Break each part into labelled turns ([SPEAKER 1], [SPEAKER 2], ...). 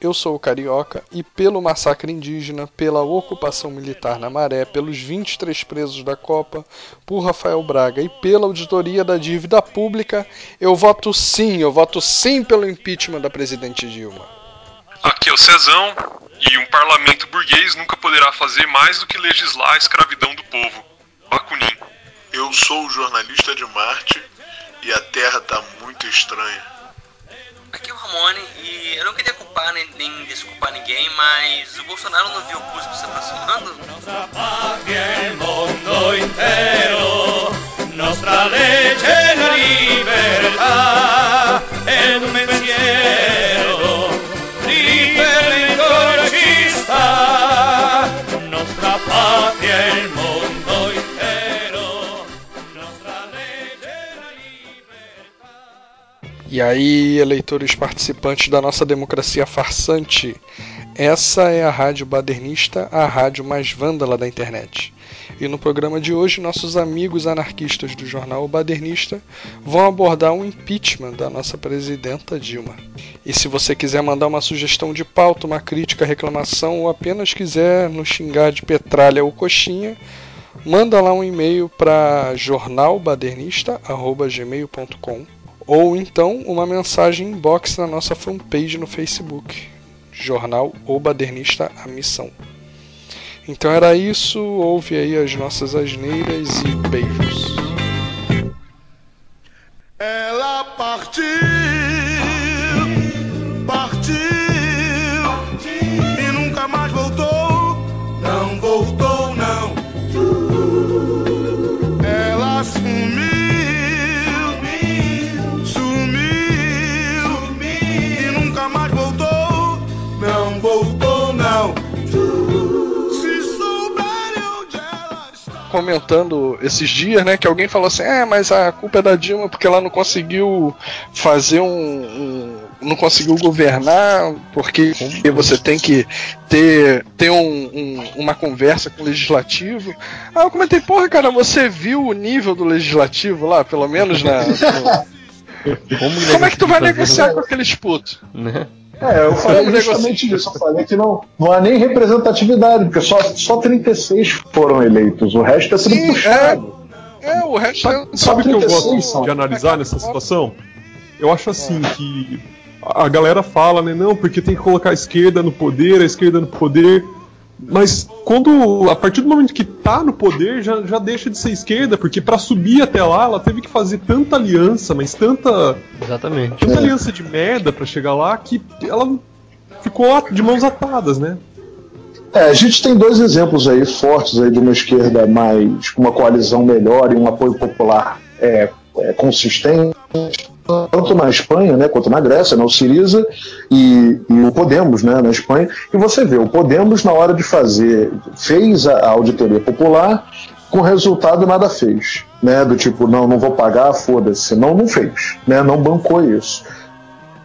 [SPEAKER 1] eu sou o Carioca e pelo massacre indígena, pela ocupação militar na Maré, pelos 23 presos da Copa, por Rafael Braga e pela auditoria da dívida pública, eu voto sim, eu voto sim pelo impeachment da presidente Dilma.
[SPEAKER 2] Aqui é o Cezão e um parlamento burguês nunca poderá fazer mais do que legislar a escravidão do povo. Bakunin.
[SPEAKER 3] Eu sou o jornalista de Marte e a Terra tá muito estranha.
[SPEAKER 4] Aqui é o Ramone e eu não queria culpar nem, nem desculpar ninguém, mas o Bolsonaro não viu o curso se aproximando? Nossa legge el
[SPEAKER 1] E aí, eleitores participantes da nossa democracia farsante, essa é a Rádio Badernista, a rádio mais vândala da internet. E no programa de hoje, nossos amigos anarquistas do jornal Badernista vão abordar o impeachment da nossa presidenta Dilma. E se você quiser mandar uma sugestão de pauta, uma crítica, reclamação ou apenas quiser nos xingar de petralha ou coxinha, manda lá um e-mail para jornalbadernista@gmail.com ou então uma mensagem inbox na nossa fanpage no Facebook, Jornal O Badernista A Missão. Então era isso, ouve aí as nossas asneiras e beijos.
[SPEAKER 5] Ela partiu,
[SPEAKER 1] Comentando esses dias, né, que alguém falou assim: é, mas a culpa é da Dilma porque ela não conseguiu fazer um. um- não conseguiu governar porque você tem que ter, ter um- um- uma conversa com o legislativo. Ah, eu comentei, porra, cara, você viu o nível do legislativo lá, pelo menos na. no- Como é que tu vai negociar com aqueles putos?
[SPEAKER 6] Né?
[SPEAKER 7] É, eu falei
[SPEAKER 1] Vamos
[SPEAKER 7] justamente isso. Eu falei que não, não há nem representatividade, porque só, só 36 foram eleitos, o resto é tudo
[SPEAKER 1] Sim,
[SPEAKER 7] puxado.
[SPEAKER 1] É, o resto é.
[SPEAKER 6] Sabe o que eu
[SPEAKER 7] 36
[SPEAKER 6] gosto
[SPEAKER 7] são.
[SPEAKER 6] de analisar nessa situação? Eu acho assim que a galera fala, né, não, porque tem que colocar a esquerda no poder, a esquerda no poder. Mas quando a partir do momento que tá no poder já, já deixa de ser esquerda, porque pra subir até lá ela teve que fazer tanta aliança, mas tanta
[SPEAKER 8] Exatamente.
[SPEAKER 6] tanta aliança de merda pra chegar lá que ela ficou de mãos atadas, né?
[SPEAKER 7] É, a gente tem dois exemplos aí fortes aí de uma esquerda mais com uma coalizão melhor e um apoio popular é, é, consistente, tanto na Espanha né, quanto na Grécia, né, o Siriza e, e o Podemos né, na Espanha. E você vê, o Podemos, na hora de fazer, fez a, a auditoria popular, com resultado nada fez. Né, do tipo, não, não vou pagar, foda-se. Não, não fez. Né, não bancou isso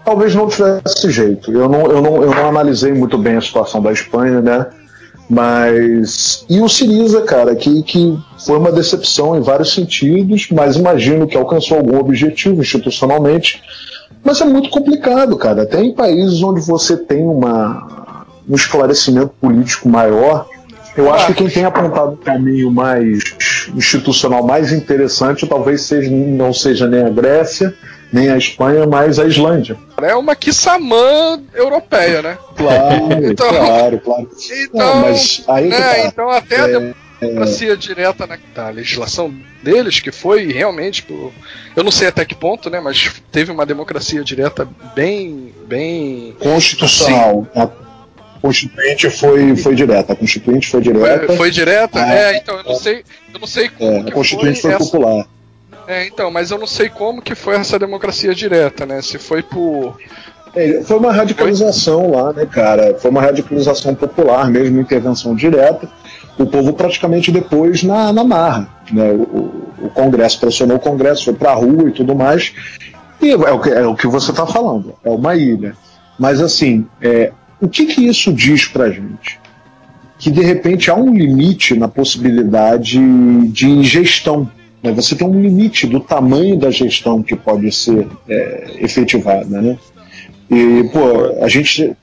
[SPEAKER 7] talvez não tivesse jeito. Eu não, eu, não, eu não analisei muito bem a situação da Espanha, né? Mas. E o Siriza, cara, que, que foi uma decepção em vários sentidos, mas imagino que alcançou algum objetivo institucionalmente. Mas é muito complicado, cara. Tem países onde você tem uma, um esclarecimento político maior. Eu acho que quem tem apontado um caminho mais institucional mais interessante talvez seja, não seja nem a Grécia, nem a Espanha, mas a Islândia.
[SPEAKER 1] É uma Kissamã europeia, né?
[SPEAKER 7] Claro,
[SPEAKER 1] Então-
[SPEAKER 7] claro, claro.
[SPEAKER 1] Então,
[SPEAKER 7] Não, mas aí
[SPEAKER 1] né,
[SPEAKER 7] tá.
[SPEAKER 1] então até a
[SPEAKER 7] É,
[SPEAKER 1] democracia direta na da legislação deles, que foi realmente, por- eu não sei até que ponto, né, mas teve uma democracia direta bem, bem
[SPEAKER 7] Constitucional. A Constituinte foi, foi direta. A Constituinte foi direta.
[SPEAKER 1] foi, foi direta.
[SPEAKER 7] Ah,
[SPEAKER 1] é, então eu não sei, eu não sei como
[SPEAKER 7] é, a Constituinte foi,
[SPEAKER 1] essa,
[SPEAKER 7] popular.
[SPEAKER 1] É, então, mas eu não sei como que foi essa democracia direta, né? Se foi por
[SPEAKER 7] É, Foi uma radicalização lá, né, cara? Foi uma radicalização popular, mesmo intervenção direta. O povo praticamente depois na, na marra. Né? O, o- Congresso pressionou o Congresso, foi pra rua e tudo mais. E é o que, é o que você está falando, é uma ilha. Mas assim, é, o que, que isso diz pra gente? Que de repente há um limite na possibilidade de gestão. Né? Você tem um limite do tamanho da gestão que pode ser é, efetivada. Né? E, pô, a gente.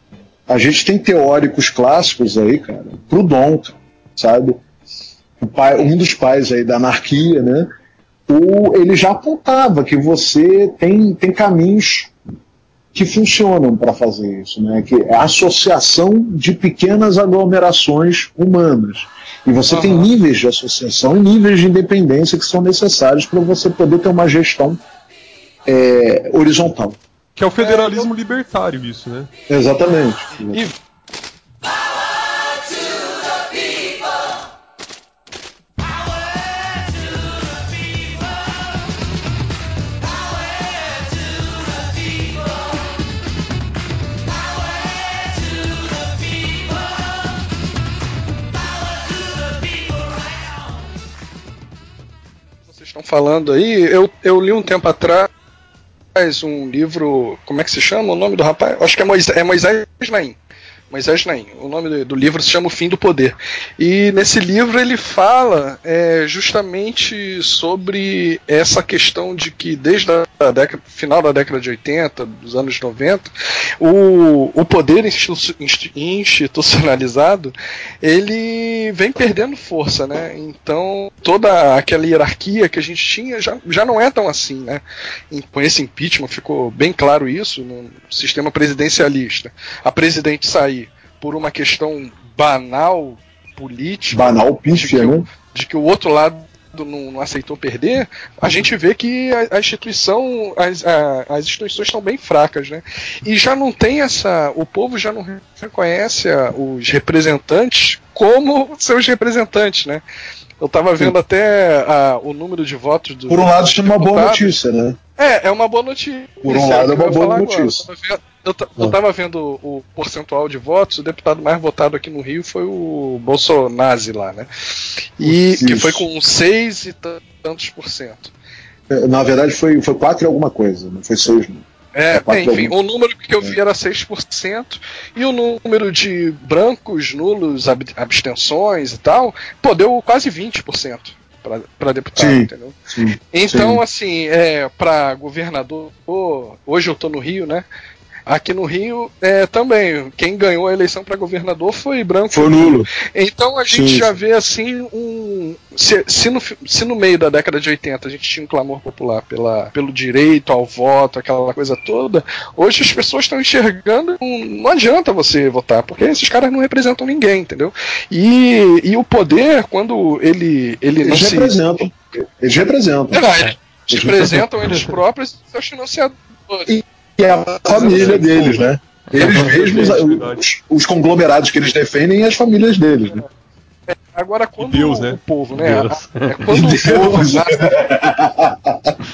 [SPEAKER 7] A gente tem teóricos clássicos aí, cara. Proudhon, sabe? Pai, um dos pais aí da anarquia, né? O, ele já apontava que você tem, tem caminhos que funcionam para fazer isso, né? Que é a associação de pequenas aglomerações humanas. E você uhum. tem níveis de associação e níveis de independência que são necessários para você poder ter uma gestão é, horizontal.
[SPEAKER 6] Que é o federalismo é, eu... libertário, isso, né?
[SPEAKER 7] Exatamente. E
[SPEAKER 1] estão falando aí, eu, eu li um tempo atrás um livro, como é que se chama o nome do rapaz? Acho que é Moisés, é Moisés Naim. Moisés Naim. O nome do, livro se chama O Fim do Poder. E nesse livro ele fala é, justamente sobre essa questão de que desde a década, final da década de 80, dos anos 90, o, o poder institucionalizado ele vem perdendo força, né? Então toda aquela hierarquia que a gente tinha já, já não é tão assim, né? Com esse impeachment ficou bem claro isso no sistema presidencialista. A presidente sair por uma questão banal política.
[SPEAKER 7] Banal pífia,
[SPEAKER 1] né? De que o outro lado não, não, aceitou perder, a gente vê que a, a instituição, as, a, as instituições estão bem fracas, né? E já não tem essa, o povo já não reconhece a, os representantes como seus representantes, né? Eu estava vendo Sim. até o número de votos do.
[SPEAKER 7] Por um lado, isso é uma boa notícia, né?
[SPEAKER 1] É, é uma boa notícia.
[SPEAKER 7] Por um lado, é uma boa notícia.
[SPEAKER 1] Agora. Eu, eu tava vendo o percentual de votos, o deputado mais votado aqui no Rio foi o Bolsonaro lá, né? E Isso. que foi com 6 e tantos por cento.
[SPEAKER 7] É, na verdade foi, foi 4 e alguma coisa, não foi 6 não.
[SPEAKER 1] É, é enfim, o número que eu vi era 6%, e o número de brancos, nulos, abstenções e tal, pô, deu quase 20% para deputado, sim, entendeu? Sim, então, sim. assim, é, para governador, hoje eu tô no Rio, né? Aqui no Rio é, também, quem ganhou a eleição para governador foi branco.
[SPEAKER 7] Foi nulo.
[SPEAKER 1] Então a gente Sim. já vê assim um. Se, se, no, se no meio da década de 80 a gente tinha um clamor popular pela, pelo direito ao voto, aquela coisa toda, hoje as pessoas estão enxergando. Um, não adianta você votar, porque esses caras não representam ninguém, entendeu? E, e o poder, quando ele. ele
[SPEAKER 7] eles não representam. Se... Eles representam.
[SPEAKER 1] É, eles representam eles próprios e seus financiadores.
[SPEAKER 7] E que é a família deles, né? Eles mesmos, os, os, conglomerados que eles defendem e as famílias deles, né?
[SPEAKER 1] Agora, quando Deus, né? o povo, né? É, quando, Deus.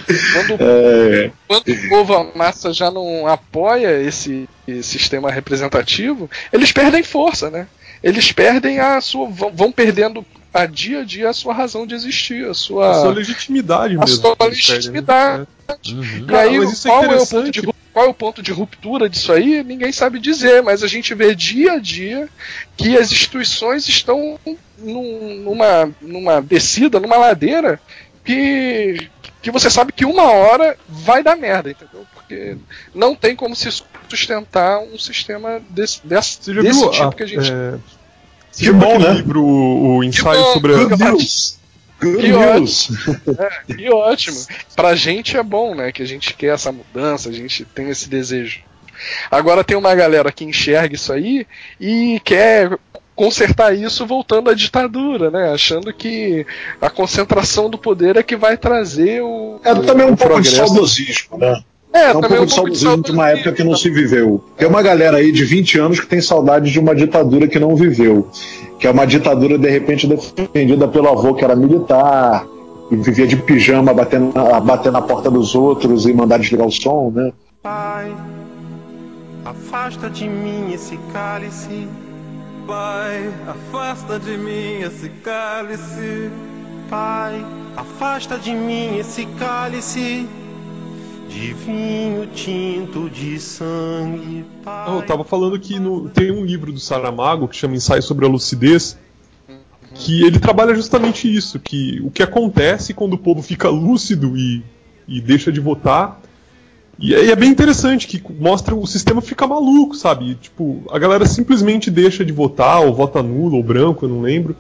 [SPEAKER 1] O povo, quando, é. quando o povo, a massa já não apoia esse, esse sistema representativo, eles perdem força, né? Eles perdem a sua. vão perdendo a dia a dia a sua razão de existir, a sua,
[SPEAKER 6] a sua legitimidade
[SPEAKER 1] a mesmo. A sua legitimidade. Uhum. E aí, Cara, qual, é, é o ponto de, qual é o ponto de ruptura disso aí? Ninguém sabe dizer, mas a gente vê dia a dia que as instituições estão num, numa, numa descida, numa ladeira que, que você sabe que uma hora vai dar merda, entendeu? Porque não tem como se sustentar um sistema desse, desse, desse tipo que a gente. É
[SPEAKER 6] que bom, né? livro, o ensaio bom, sobre
[SPEAKER 1] a. Deus. Que ótimo. É, que ótimo. Pra gente é bom, né? Que a gente quer essa mudança, a gente tem esse desejo. Agora tem uma galera que enxerga isso aí e quer consertar isso voltando à ditadura, né? Achando que a concentração do poder é que vai trazer o.
[SPEAKER 7] É também um pouco progresso. de saudosismo, né? É, é um pouco de saudosismo de uma época que não se viveu. Tem uma galera aí de 20 anos que tem saudade de uma ditadura que não viveu. Que é uma ditadura, de repente, defendida pelo avô que era militar, e vivia de pijama batendo, batendo na porta dos outros e mandar desligar o som, né?
[SPEAKER 5] Pai, afasta de mim esse cálice. Pai, afasta de mim esse cálice. Pai, afasta de mim esse cálice de vinho tinto de sangue.
[SPEAKER 6] Pai. Eu tava falando que no, tem um livro do Saramago que chama Ensaio sobre a Lucidez, que ele trabalha justamente isso, que o que acontece quando o povo fica lúcido e, e deixa de votar E é, é bem interessante que mostra o sistema fica maluco, sabe? Tipo, a galera simplesmente deixa de votar, ou vota nulo, ou branco, eu não lembro.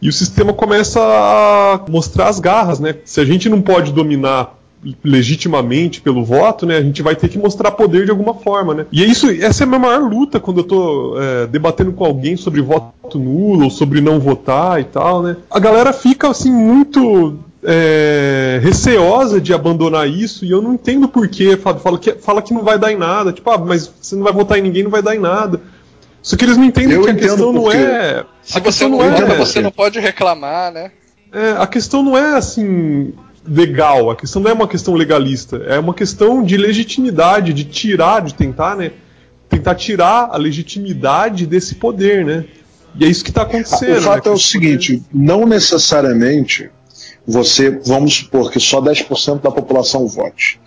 [SPEAKER 6] E o sistema começa a mostrar as garras, né? Se a gente não pode dominar legitimamente pelo voto, né? A gente vai ter que mostrar poder de alguma forma, né? E é isso, essa é a minha maior luta quando eu tô é, debatendo com alguém sobre voto nulo ou sobre não votar e tal, né? A galera fica assim muito é, receosa de abandonar isso e eu não entendo porquê. Fala que, fala que não vai dar em nada. Tipo, ah, mas você não vai votar em ninguém, não vai dar em nada. Só que eles não entendem
[SPEAKER 7] Eu
[SPEAKER 6] que a questão não é.
[SPEAKER 1] Se
[SPEAKER 6] a
[SPEAKER 1] você
[SPEAKER 6] questão
[SPEAKER 1] não,
[SPEAKER 6] não é.
[SPEAKER 1] você não pode reclamar, né?
[SPEAKER 6] É, a questão não é assim legal, a questão não é uma questão legalista, é uma questão de legitimidade, de tirar, de tentar, né? Tentar tirar a legitimidade desse poder, né? E é isso que está acontecendo.
[SPEAKER 7] O fato
[SPEAKER 6] né?
[SPEAKER 7] é o seguinte: não necessariamente você, vamos supor que só 10% da população vote.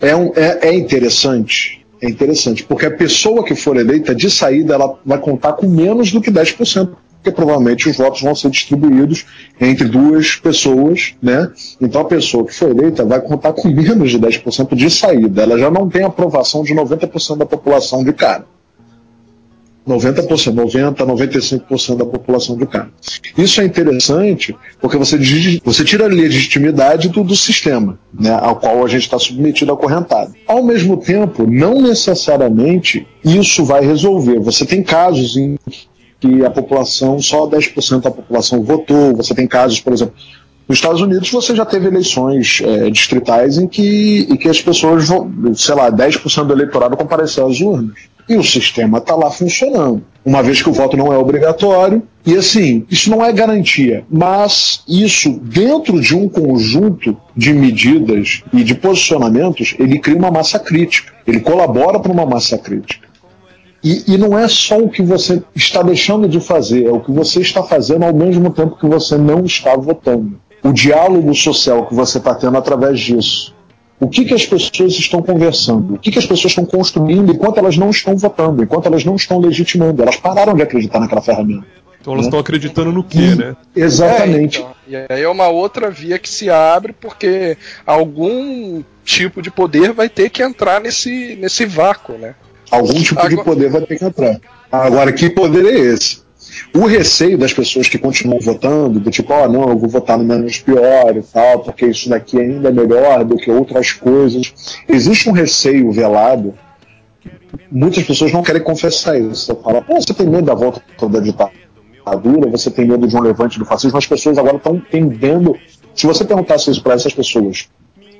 [SPEAKER 7] É, um- é- é interessante, é interessante, porque a pessoa que for eleita, de saída, ela vai contar com menos do que 10%, porque provavelmente os votos vão ser distribuídos entre duas pessoas, né? Então a pessoa que for eleita vai contar com menos de 10% de saída. Ela já não tem aprovação de 90% da população de cara. 90%, 90%, 95% da população de cara. Isso é interessante porque você, você tira a legitimidade do, do sistema, né, ao qual a gente está submetido acorrentado. Ao mesmo tempo, não necessariamente isso vai resolver. Você tem casos em a população, só 10% da população votou, você tem casos, por exemplo, nos Estados Unidos você já teve eleições eh, distritais em que, em que as pessoas, sei lá, 10% do eleitorado compareceu às urnas. E o sistema está lá funcionando. Uma vez que o voto não é obrigatório. E assim, isso não é garantia. Mas isso, dentro de um conjunto de medidas e de posicionamentos, ele cria uma massa crítica. Ele colabora para uma massa crítica. E, e não é só o que você está deixando de fazer, é o que você está fazendo ao mesmo tempo que você não está votando. O diálogo social que você está tendo através disso. O que, que as pessoas estão conversando? O que, que as pessoas estão construindo enquanto elas não estão votando, enquanto elas não estão legitimando? Elas pararam de acreditar naquela ferramenta.
[SPEAKER 6] Então elas estão acreditando no quê, né?
[SPEAKER 7] Exatamente.
[SPEAKER 1] É, então, e aí é uma outra via que se abre porque algum tipo de poder vai ter que entrar nesse, nesse vácuo, né?
[SPEAKER 7] Algum tipo de
[SPEAKER 1] Agora-
[SPEAKER 7] poder vai ter que entrar. Agora, que poder é esse? O receio das pessoas que continuam votando, do tipo, ó, não, eu vou votar no menos pior e tal, porque isso daqui ainda é melhor do que outras coisas. Existe um receio velado. Muitas pessoas não querem confessar isso. Você fala, pô, você tem medo da volta da ditadura, você tem medo de um levante do fascismo, as pessoas agora estão tendendo. Se você perguntasse isso para essas pessoas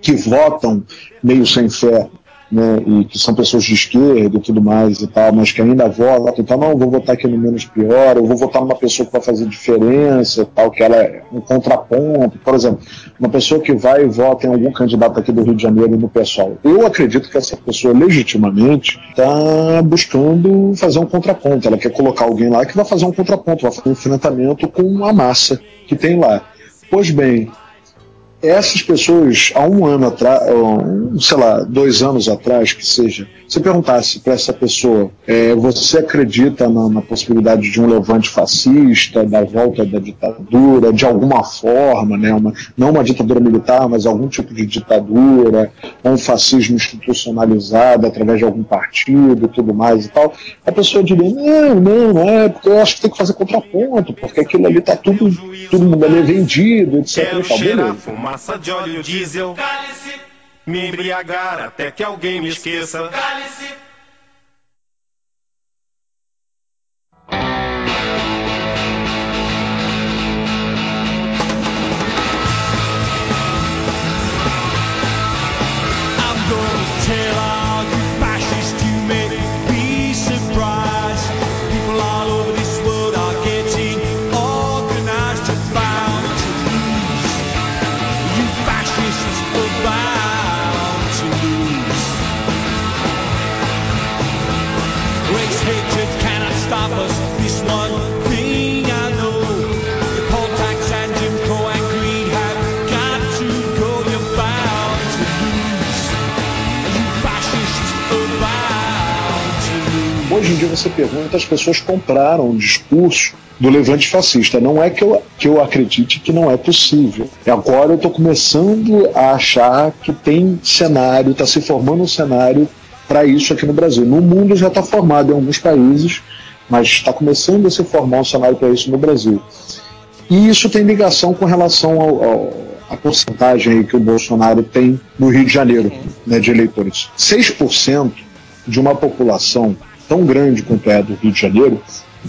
[SPEAKER 7] que votam meio sem fé, né, e que são pessoas de esquerda e tudo mais e tal, mas que ainda votam, então não, vou votar aqui no menos pior, eu vou votar numa pessoa que vai fazer diferença, tal, que ela é um contraponto, por exemplo, uma pessoa que vai e vota em algum candidato aqui do Rio de Janeiro no pessoal. Eu acredito que essa pessoa legitimamente está buscando fazer um contraponto, ela quer colocar alguém lá que vai fazer um contraponto, vai fazer um enfrentamento com a massa que tem lá. Pois bem, essas pessoas, há um ano atrás, sei lá, dois anos atrás, que seja, se perguntasse para essa pessoa, é, você acredita na, na possibilidade de um levante fascista, da volta da ditadura, de alguma forma, né, uma, não uma ditadura militar, mas algum tipo de ditadura, ou um fascismo institucionalizado através de algum partido e tudo mais e tal, a pessoa diria, não, não, não é, porque eu acho que tem que fazer contraponto, porque aquilo ali está tudo, mundo ali é vendido, etc. E tal, beleza.
[SPEAKER 8] Fumaça de óleo diesel. Me embriagar até que alguém me esqueça.
[SPEAKER 5] I'm
[SPEAKER 7] você pergunta, as pessoas compraram o discurso do levante fascista. Não é que eu, que eu acredite que não é possível. Agora eu estou começando a achar que tem cenário, está se formando um cenário para isso aqui no Brasil. No mundo já está formado em alguns países, mas está começando a se formar um cenário para isso no Brasil. E isso tem ligação com relação ao, ao, à porcentagem que o Bolsonaro tem no Rio de Janeiro, né, de eleitores. 6% de uma população tão grande quanto é a do Rio de Janeiro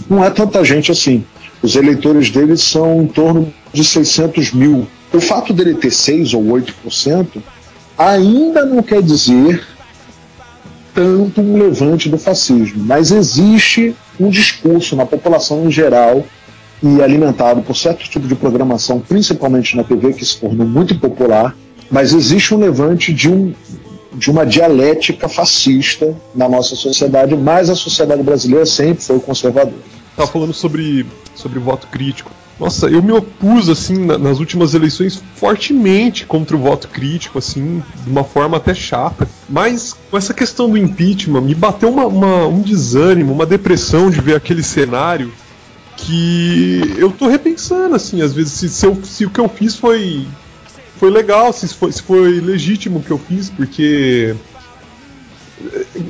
[SPEAKER 7] não é tanta gente assim. Os eleitores dele são em torno de 600 mil. O fato dele ter 6 ou 8% ainda não quer dizer tanto um levante do fascismo, mas existe um discurso na população em geral e alimentado por certo tipo de programação, principalmente na TV, que se tornou muito popular, mas existe um levante de, um, de uma dialética fascista na nossa sociedade, mas a sociedade brasileira sempre foi conservadora.
[SPEAKER 6] Estava falando sobre, sobre voto crítico. Nossa, eu me opus, assim, na, nas últimas eleições, fortemente contra o voto crítico, assim, de uma forma até chata. Mas com essa questão do impeachment, me bateu uma, uma, um desânimo, uma depressão de ver aquele cenário que eu tô repensando, assim, às vezes, se, se, eu, se o que eu fiz foi, foi legal, se foi, se foi legítimo o que eu fiz, porque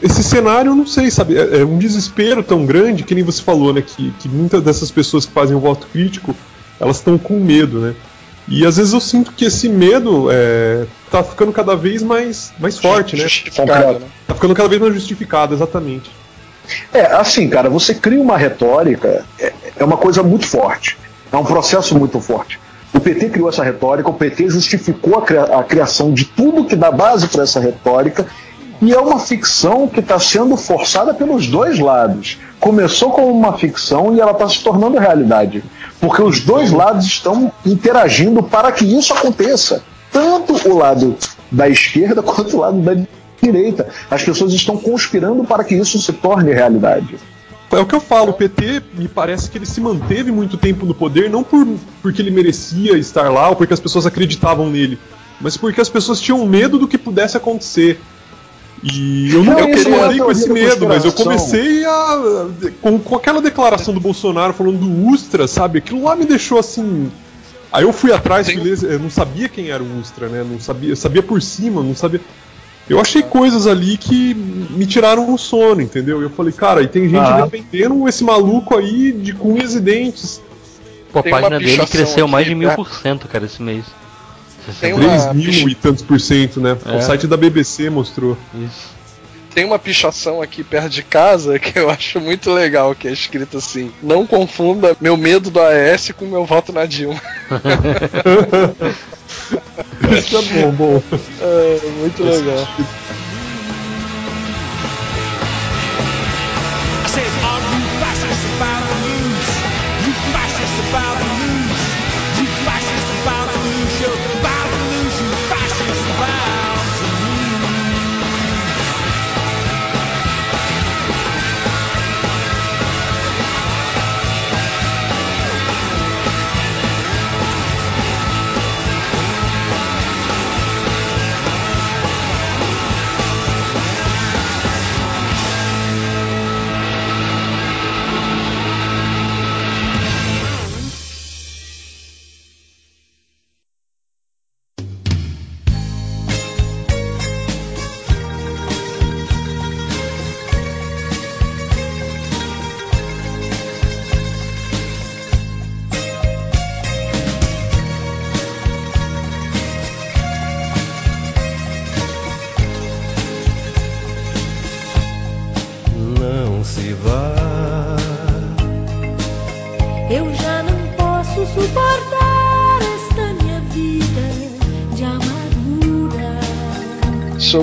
[SPEAKER 6] esse cenário, eu não sei, sabe? É, é um desespero tão grande que nem você falou, né? Que, que muitas dessas pessoas que fazem o voto crítico, elas estão com medo, né? E às vezes eu sinto que esse medo é, tá ficando cada vez mais, mais forte, né?
[SPEAKER 7] Justificado, né?
[SPEAKER 6] Tá ficando cada vez mais justificado, exatamente.
[SPEAKER 7] É, assim, cara, você cria uma retórica, é, é uma coisa muito forte. É um processo muito forte. O PT criou essa retórica, o PT justificou a, cria- a criação de tudo que dá base para essa retórica, e é uma ficção que está sendo forçada pelos dois lados. Começou como uma ficção e ela está se tornando realidade. Porque os dois lados estão interagindo para que isso aconteça. Tanto o lado da esquerda quanto o lado da direita. As pessoas estão conspirando para que isso se torne realidade.
[SPEAKER 6] É o que eu falo, o PT me parece que ele se manteve muito tempo no poder, não por, porque ele merecia estar lá ou porque as pessoas acreditavam nele, mas porque as pessoas tinham medo do que pudesse acontecer. E eu não eu
[SPEAKER 7] isso é
[SPEAKER 6] com esse medo, mas eu comecei a. Com, com aquela declaração do Bolsonaro falando do Ustra, sabe? Aquilo lá me deixou assim. Aí eu fui atrás, ler, eu não sabia quem era o Ustra, né? Não sabia, eu sabia por cima, não sabia. Eu achei coisas ali que me tiraram o sono, entendeu? Eu falei, cara, e tem gente
[SPEAKER 7] Ah.
[SPEAKER 6] defendendo esse maluco aí de cunhas e dentes.
[SPEAKER 9] Pô, a
[SPEAKER 1] Tem
[SPEAKER 9] página dele cresceu mais de
[SPEAKER 1] aqui,
[SPEAKER 9] mil
[SPEAKER 1] tá?
[SPEAKER 9] por cento, cara, esse mês.
[SPEAKER 1] Tem
[SPEAKER 6] 3
[SPEAKER 1] uma
[SPEAKER 6] mil
[SPEAKER 1] picha-
[SPEAKER 6] e tantos por cento, né?
[SPEAKER 9] É.
[SPEAKER 6] O site da BBC mostrou.
[SPEAKER 9] Isso.
[SPEAKER 1] Tem uma pichação aqui perto de casa que eu acho muito legal, que é escrito assim: Não confunda meu medo do AES com meu voto na Dilma.
[SPEAKER 6] Isso é bom, bom.
[SPEAKER 1] É, muito legal.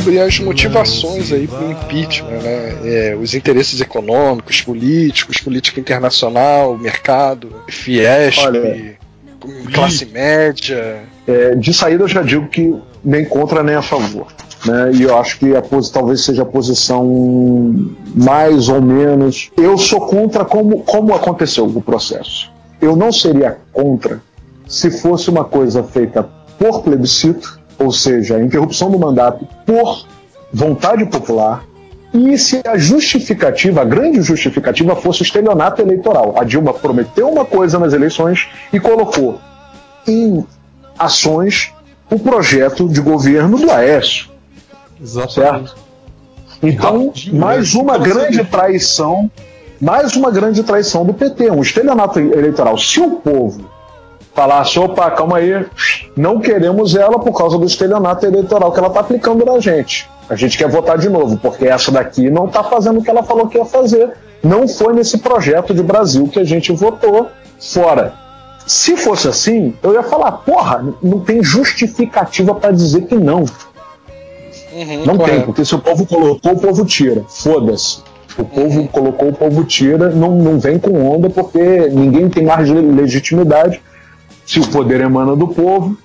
[SPEAKER 1] Sobre as motivações aí pro impeachment, né? É, os interesses econômicos, políticos, política internacional, mercado, Fiesp,
[SPEAKER 7] Olha,
[SPEAKER 1] classe média.
[SPEAKER 7] É, de saída eu já digo que nem contra nem a favor. Né? E eu acho que a posi- talvez seja a posição mais ou menos. Eu sou contra como, como aconteceu o processo. Eu não seria contra se fosse uma coisa feita por plebiscito, ou seja, a interrupção do mandato por vontade popular, e se a justificativa, a grande justificativa, fosse o estelionato eleitoral. A Dilma prometeu uma coisa nas eleições e colocou em ações o projeto de governo do Aécio. Certo? Então,
[SPEAKER 6] Rapidinho,
[SPEAKER 7] mais
[SPEAKER 6] né?
[SPEAKER 7] uma grande traição, mais uma grande traição do PT, um estelionato eleitoral. Se o povo falasse, opa, calma aí, não queremos ela por causa do estelionato eleitoral que ela está aplicando na gente. A gente quer votar de novo, porque essa daqui não está fazendo o que ela falou que ia fazer. Não foi nesse projeto de Brasil que a gente votou fora. Se fosse assim, eu ia falar, porra, não tem justificativa para dizer que não.
[SPEAKER 1] Uhum,
[SPEAKER 7] Não tem,
[SPEAKER 1] correto.
[SPEAKER 7] porque se o povo colocou, o povo tira. Foda-se. O povo colocou, o povo tira. Não, não vem com onda, porque ninguém tem mais le- legitimidade se o poder emana do povo,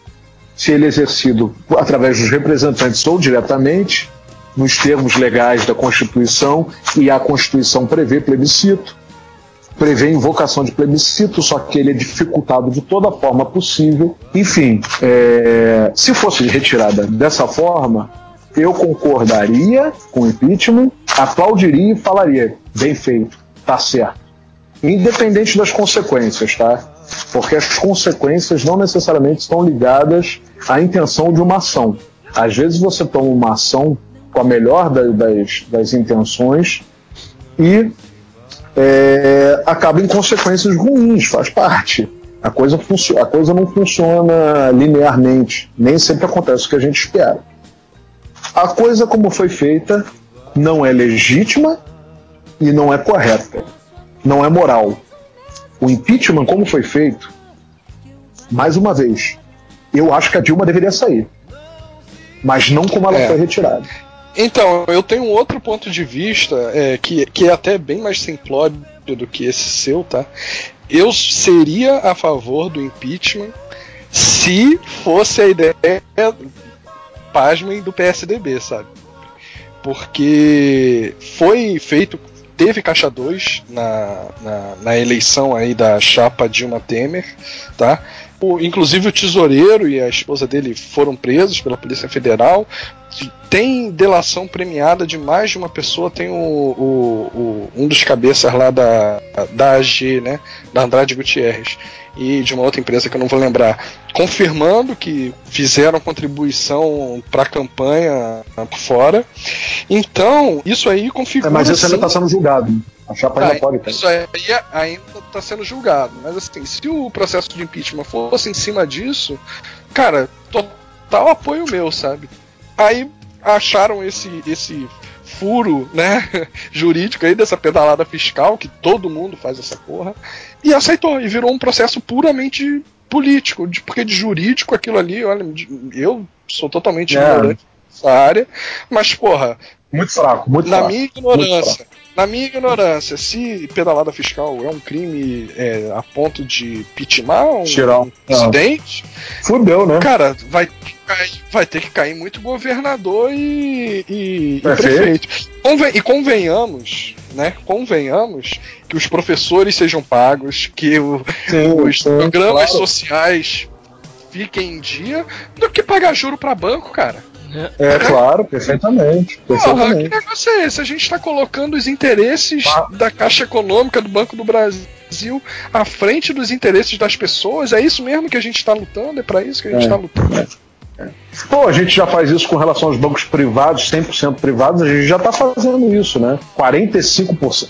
[SPEAKER 7] se ele é exercido através dos representantes ou diretamente, nos termos legais da Constituição, e a Constituição prevê plebiscito, prevê invocação de plebiscito, só que ele é dificultado de toda forma possível. Enfim, é, se fosse retirada dessa forma, eu concordaria com o impeachment, aplaudiria e falaria: bem feito, tá certo. Independente das consequências, tá? Porque as consequências não necessariamente estão ligadas à intenção de uma ação. Às vezes você toma uma ação com a melhor da- das, das intenções e é, acaba em consequências ruins, faz parte. A coisa, a coisa não funciona linearmente, nem sempre acontece o que a gente espera. A coisa como foi feita não é legítima e não é correta, não é moral. O impeachment, como foi feito, mais uma vez, eu acho que a Dilma deveria sair, mas não como ela
[SPEAKER 1] É.
[SPEAKER 7] foi retirada.
[SPEAKER 1] Então, eu tenho um outro ponto de vista é, que, que é até bem mais simplório do que esse seu, tá? Eu seria a favor do impeachment se fosse a ideia, pasmem, do PSDB, sabe? Porque foi feito, teve caixa 2 na, na, na eleição aí da chapa Dilma Temer, tá? O- inclusive o tesoureiro e a esposa dele foram presos pela Polícia Federal tem delação premiada de mais de uma pessoa. Tem o, o- o- um dos cabeças lá da, da AG, né? Da Andrade Gutierrez. E de uma outra empresa que eu não vou lembrar. Confirmando que fizeram contribuição para a campanha por fora. Então, isso aí
[SPEAKER 7] É,
[SPEAKER 1] configura.
[SPEAKER 7] mas isso ainda está sendo julgado. A chapa ainda
[SPEAKER 1] ah,
[SPEAKER 7] pode ter.
[SPEAKER 1] Isso aí ainda está sendo julgado. Mas assim, se o processo de impeachment fosse em cima disso, cara, total apoio meu, sabe? Aí acharam esse, esse furo, né, jurídico aí dessa pedalada fiscal, que todo mundo faz essa porra, e aceitou, e virou um processo puramente político, de- porque de jurídico aquilo ali, olha, eu sou totalmente
[SPEAKER 7] É.
[SPEAKER 1] ignorante nessa área, mas porra,
[SPEAKER 7] Muito fraco, muito
[SPEAKER 1] na
[SPEAKER 7] fraco.
[SPEAKER 1] minha ignorância, na minha ignorância, se pedalada fiscal é um crime é, a ponto de pitimar um
[SPEAKER 7] Tirar um-
[SPEAKER 1] incidente,
[SPEAKER 7] Fudeu, né?
[SPEAKER 1] cara, vai, ter que cair- vai ter que cair muito governador e, e- e
[SPEAKER 7] Prefeito.
[SPEAKER 1] Conven- e convenhamos, né? Convenhamos que os professores sejam pagos, que o-
[SPEAKER 7] Sim,
[SPEAKER 1] os
[SPEAKER 7] sim,
[SPEAKER 1] programas
[SPEAKER 7] claro.
[SPEAKER 1] sociais fiquem em dia, do que pagar juro pra banco, cara.
[SPEAKER 7] É claro, perfeitamente.
[SPEAKER 1] Porra, que
[SPEAKER 7] perfeitamente.
[SPEAKER 1] negócio é esse? A gente tá colocando os interesses
[SPEAKER 7] Ah.
[SPEAKER 1] da Caixa Econômica do Banco do Brasil à frente dos interesses das pessoas. É isso mesmo que a gente tá lutando? É pra isso que a gente
[SPEAKER 7] É.
[SPEAKER 1] tá lutando?
[SPEAKER 7] Pô, a gente já faz isso com relação aos bancos privados, 100% privados, a gente já está fazendo isso, né? 45%,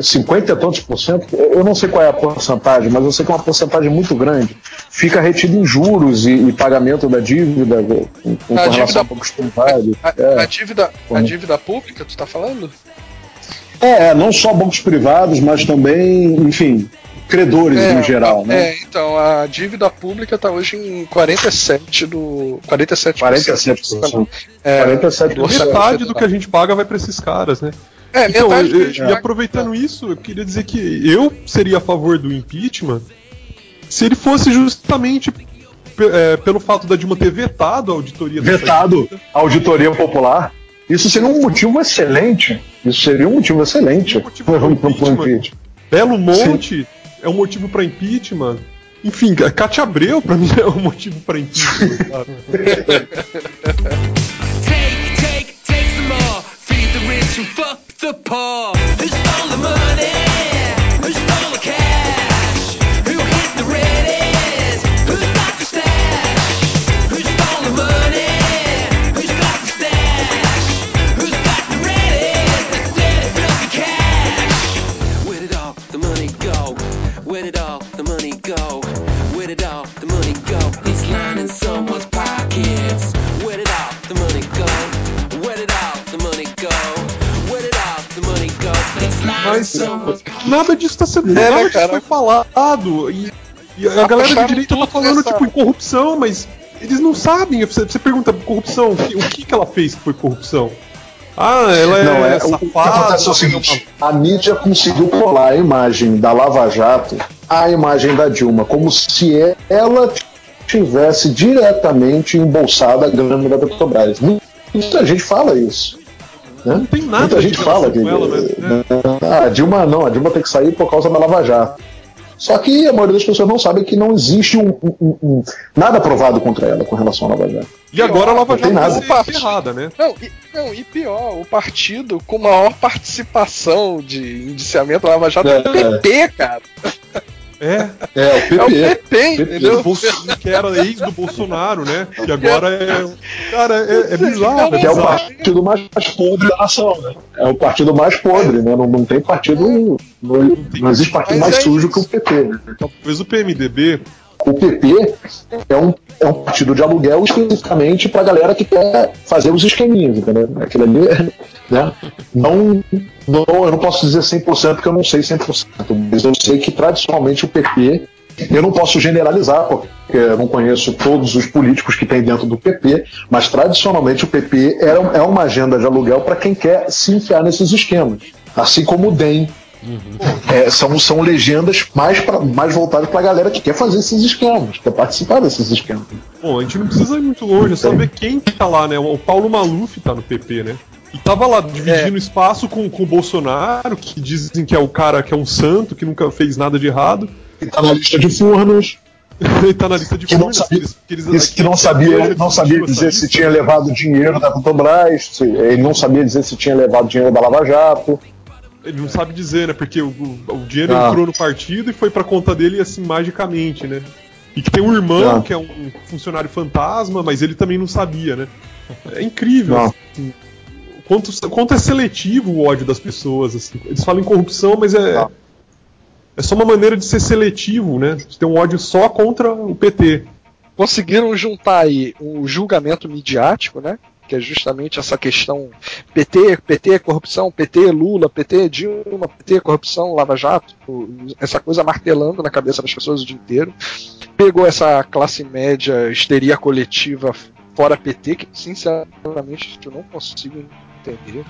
[SPEAKER 7] 50 e tantos por cento, eu não sei qual é a porcentagem, mas eu sei que é uma porcentagem muito grande, fica retido em juros e, e pagamento da dívida com, com relação
[SPEAKER 1] dívida-
[SPEAKER 7] a bancos privados.
[SPEAKER 1] A,
[SPEAKER 7] É.
[SPEAKER 1] a dívida, a
[SPEAKER 7] Uhum.
[SPEAKER 1] dívida pública, tu tá falando?
[SPEAKER 7] É, não só bancos privados, mas também, enfim, credores em geral,
[SPEAKER 1] é,
[SPEAKER 7] né?
[SPEAKER 1] então, a dívida pública tá hoje em 47 do. 47%.
[SPEAKER 7] 47%.
[SPEAKER 1] É,
[SPEAKER 7] 47%.
[SPEAKER 1] do orçamento
[SPEAKER 6] Metade do que a gente paga vai pra esses caras, né?
[SPEAKER 1] É,
[SPEAKER 6] Então,
[SPEAKER 1] metade do
[SPEAKER 6] e, e aproveitando isso, eu queria dizer que eu seria a favor do impeachment se ele fosse justamente é, pelo fato da Dilma ter vetado a auditoria
[SPEAKER 7] vetado a auditoria popular. Isso seria um motivo excelente. Isso seria um motivo excelente.
[SPEAKER 6] Um motivo Pro-
[SPEAKER 7] pro
[SPEAKER 6] impeachment.
[SPEAKER 7] impeachment.
[SPEAKER 6] Belo Monte é um motivo pra impeachment. Enfim, Cátia Abreu, pra mim, é um motivo pra impeachment. disso tá sendo.
[SPEAKER 1] É, né, cara?
[SPEAKER 6] foi falado. E, e a galera de direita tá falando,
[SPEAKER 1] nessa-
[SPEAKER 6] tipo, em corrupção, mas eles não sabem. Você, você pergunta, corrupção, o que, o que que ela fez que foi corrupção? Ah, ela é,
[SPEAKER 7] Não, é, o, o que
[SPEAKER 6] safada.
[SPEAKER 7] acontece é o seguinte: a mídia conseguiu colar a imagem da Lava Jato à imagem da Dilma, como se ela tivesse diretamente embolsada a grana da Petrobras. Muita gente fala isso. Né?
[SPEAKER 6] Não tem nada
[SPEAKER 7] Muita gente fala que
[SPEAKER 6] com ela, né?
[SPEAKER 7] Ah, a Dilma não, a Dilma tem que sair por causa da Lava Jato. Só que a maioria das pessoas não sabe que não existe um, um- um- nada provado contra ela com relação à Lava Jato.
[SPEAKER 6] E agora a Lava Jato
[SPEAKER 7] nada.
[SPEAKER 6] vai ser errada, né?
[SPEAKER 1] Não e, não, e pior, o partido com maior participação de indiciamento da Lava Jato é, o
[SPEAKER 7] É.
[SPEAKER 1] PP, cara.
[SPEAKER 6] É,
[SPEAKER 7] É, o
[SPEAKER 1] É o
[SPEAKER 7] PP.
[SPEAKER 1] PP, entendeu?
[SPEAKER 6] que era ex do Bolsonaro, né? Que agora é. Cara, é, é bizarro. É
[SPEAKER 7] Que é o partido mais podre da nação, né? É o partido mais podre, né? Não, não tem partido. Não, não existe partido mais
[SPEAKER 1] é
[SPEAKER 7] sujo
[SPEAKER 1] isso.
[SPEAKER 7] que o PP, né?
[SPEAKER 6] Talvez o PMDB.
[SPEAKER 7] O PP é um, é um partido de aluguel especificamente pra galera que quer fazer os esqueminhas, entendeu? Aquilo ali, né? Não, não, eu não posso dizer 100% porque eu não sei 100%, mas eu sei que tradicionalmente o PP, eu não posso generalizar porque eu não conheço todos os políticos que tem dentro do PP, mas tradicionalmente o PP é uma agenda de aluguel para quem quer se enfiar nesses esquemas. Assim como o DEM, é, são, são legendas mais, pra, mais voltadas pra galera que quer fazer esses esquemas, quer participar desses esquemas.
[SPEAKER 6] Bom, a gente não precisa ir muito longe, é só ver quem que tá lá, né? O Paulo Maluf tá no PP, né? E tava lá dividindo espaço com, com o Bolsonaro, que dizem que é o cara que é um santo, que nunca fez nada de errado.
[SPEAKER 7] E tá na lista de furnos,
[SPEAKER 6] Ele tá na lista de
[SPEAKER 7] que não
[SPEAKER 6] furnas,
[SPEAKER 7] sabia,
[SPEAKER 6] eles- eles-
[SPEAKER 7] que, que não sabia, não sabia dizer se tinha levado dinheiro da Petrobras, se- ele não sabia dizer se tinha levado dinheiro da Lava Jato.
[SPEAKER 6] Ele não sabe dizer, né? Porque o, o- o dinheiro
[SPEAKER 7] Ah.
[SPEAKER 6] entrou no partido e foi pra conta dele assim, magicamente, né? E que tem um irmão
[SPEAKER 7] Ah.
[SPEAKER 6] que é um funcionário fantasma, mas ele também não sabia, né? É incrível.
[SPEAKER 7] Não.
[SPEAKER 6] assim, quanto, quanto é seletivo o ódio das pessoas, assim. Eles falam em corrupção, mas é.
[SPEAKER 7] Não.
[SPEAKER 6] É só uma maneira de ser seletivo, né? De ter um ódio só contra o PT.
[SPEAKER 1] Conseguiram juntar aí o julgamento midiático, né? Que é justamente essa questão PT, PT corrupção, PT Lula, PT Dilma, PT corrupção, Lava Jato, essa coisa martelando na cabeça das pessoas o dia inteiro. Pegou essa classe média histeria coletiva fora PT, que sinceramente eu não consigo entender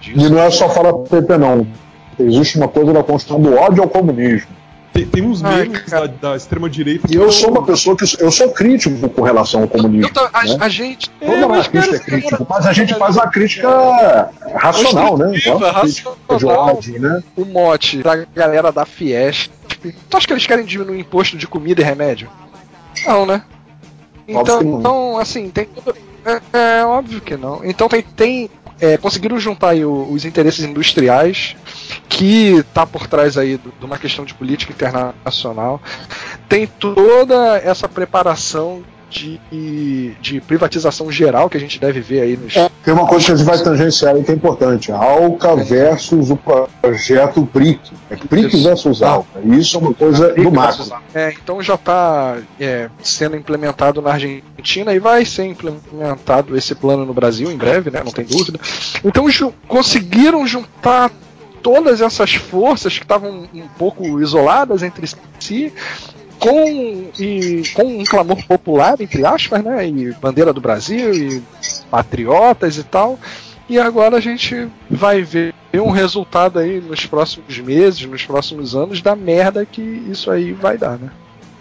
[SPEAKER 1] disso.
[SPEAKER 7] E não é só pro PP, não. Existe uma coisa da construção do ódio ao comunismo.
[SPEAKER 6] Tem, tem uns
[SPEAKER 1] Ai,
[SPEAKER 6] memes
[SPEAKER 1] cara.
[SPEAKER 6] da, da extrema-direita
[SPEAKER 7] E eu sou uma pessoa que eu sou crítico com relação ao comunismo.
[SPEAKER 1] Eu tô- a,
[SPEAKER 7] né?
[SPEAKER 1] a gente.
[SPEAKER 7] Todo
[SPEAKER 1] É,
[SPEAKER 7] anarquista
[SPEAKER 1] cara,
[SPEAKER 7] é crítico, mas a gente faz uma crítica racional, né? É uma crítica de
[SPEAKER 1] racional.
[SPEAKER 7] ódio, né?
[SPEAKER 1] o mote da galera da Fiesp. Tu acha que eles querem diminuir o imposto de comida e remédio? Não, né? Então, então, assim, tem. É, é óbvio que não. Então tem. tem é, conseguiram juntar aí o- os interesses industriais que tá por trás aí de uma questão de política internacional. Tem toda essa preparação de, de privatização geral que a gente deve ver aí nos,
[SPEAKER 7] Tem uma coisa que a gente vai tangenciar aí que é importante: Alca versus o projeto BRIC. É BRIC versus Alca. Isso é uma coisa do macro.
[SPEAKER 1] É, então já está sendo implementado na Argentina e vai ser implementado esse plano no Brasil em breve, né? Não tem dúvida. Então ju- conseguiram juntar todas essas forças que estavam um pouco isoladas entre si. Com, e, com um clamor popular, entre aspas, né? E bandeira do Brasil, e patriotas e tal. E agora a gente vai ver um resultado aí nos próximos meses, nos próximos anos, da merda que isso aí vai dar, né?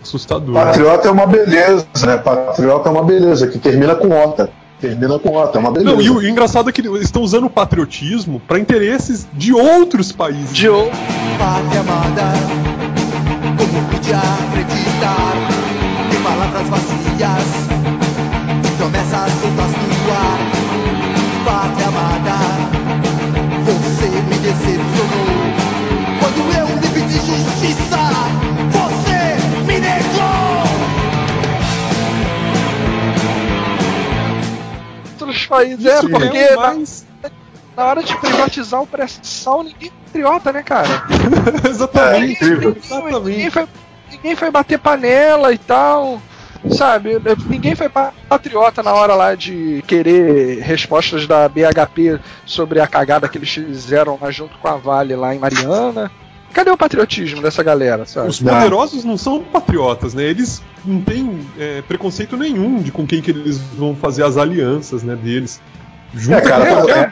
[SPEAKER 6] Assustador.
[SPEAKER 7] Patriota é uma beleza, né? Patriota é uma beleza, que termina com OTA. Termina com ó, tá uma beleza.
[SPEAKER 6] Não, e o, engraçado é que eles estão usando o patriotismo para interesses de outros países.
[SPEAKER 1] De outros.
[SPEAKER 5] Pátria amada, como podia acreditar em palavras vazias, de promessas soltas no ar? Pátria amada, você me decepcionou quando eu lhe pedi justiça.
[SPEAKER 1] Países, é, porque
[SPEAKER 6] é
[SPEAKER 1] na,
[SPEAKER 6] mais-
[SPEAKER 1] na hora de privatizar o pré-sal, ninguém é patriota, né, cara?
[SPEAKER 6] Exatamente.
[SPEAKER 1] Ninguém,
[SPEAKER 6] Exatamente.
[SPEAKER 1] foi, ninguém foi bater panela e tal. Sabe, ninguém foi pa- patriota na hora lá de querer respostas da BHP sobre a cagada que eles fizeram lá junto com a Vale lá em Mariana. Cadê o patriotismo dessa galera, sabe?
[SPEAKER 6] Os poderosos não são patriotas, né? Eles não têm é, preconceito nenhum de com quem que eles vão fazer as alianças, né, deles. Junta
[SPEAKER 7] É, cara,
[SPEAKER 6] com qualquer-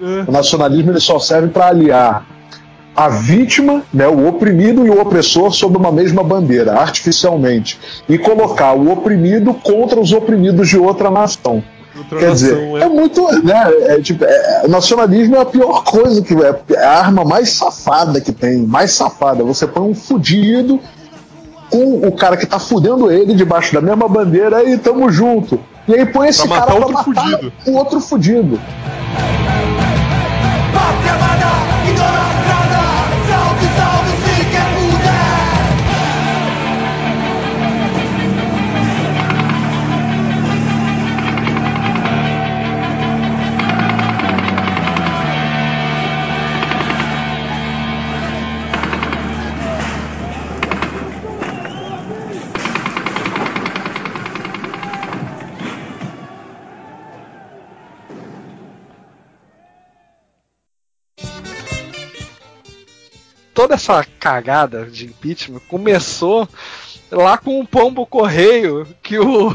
[SPEAKER 7] é- o nacionalismo ele só serve para aliar a vítima, né, o oprimido e o opressor sob uma mesma bandeira, artificialmente, e colocar o oprimido contra os oprimidos de outra nação. Quer dizer,
[SPEAKER 6] nação,
[SPEAKER 7] é. muito. Né, é, tipo, é, o nacionalismo é a pior coisa que é, é a arma mais safada que tem, mais safada. Você põe um fudido com o cara que tá fudendo ele debaixo da mesma bandeira e tamo junto. E aí põe esse
[SPEAKER 6] Pra
[SPEAKER 7] cara
[SPEAKER 6] matar
[SPEAKER 7] pra
[SPEAKER 6] outro
[SPEAKER 7] matar
[SPEAKER 6] fudido.
[SPEAKER 7] o outro fudido.
[SPEAKER 1] Toda essa cagada de impeachment começou lá com o pombo correio que o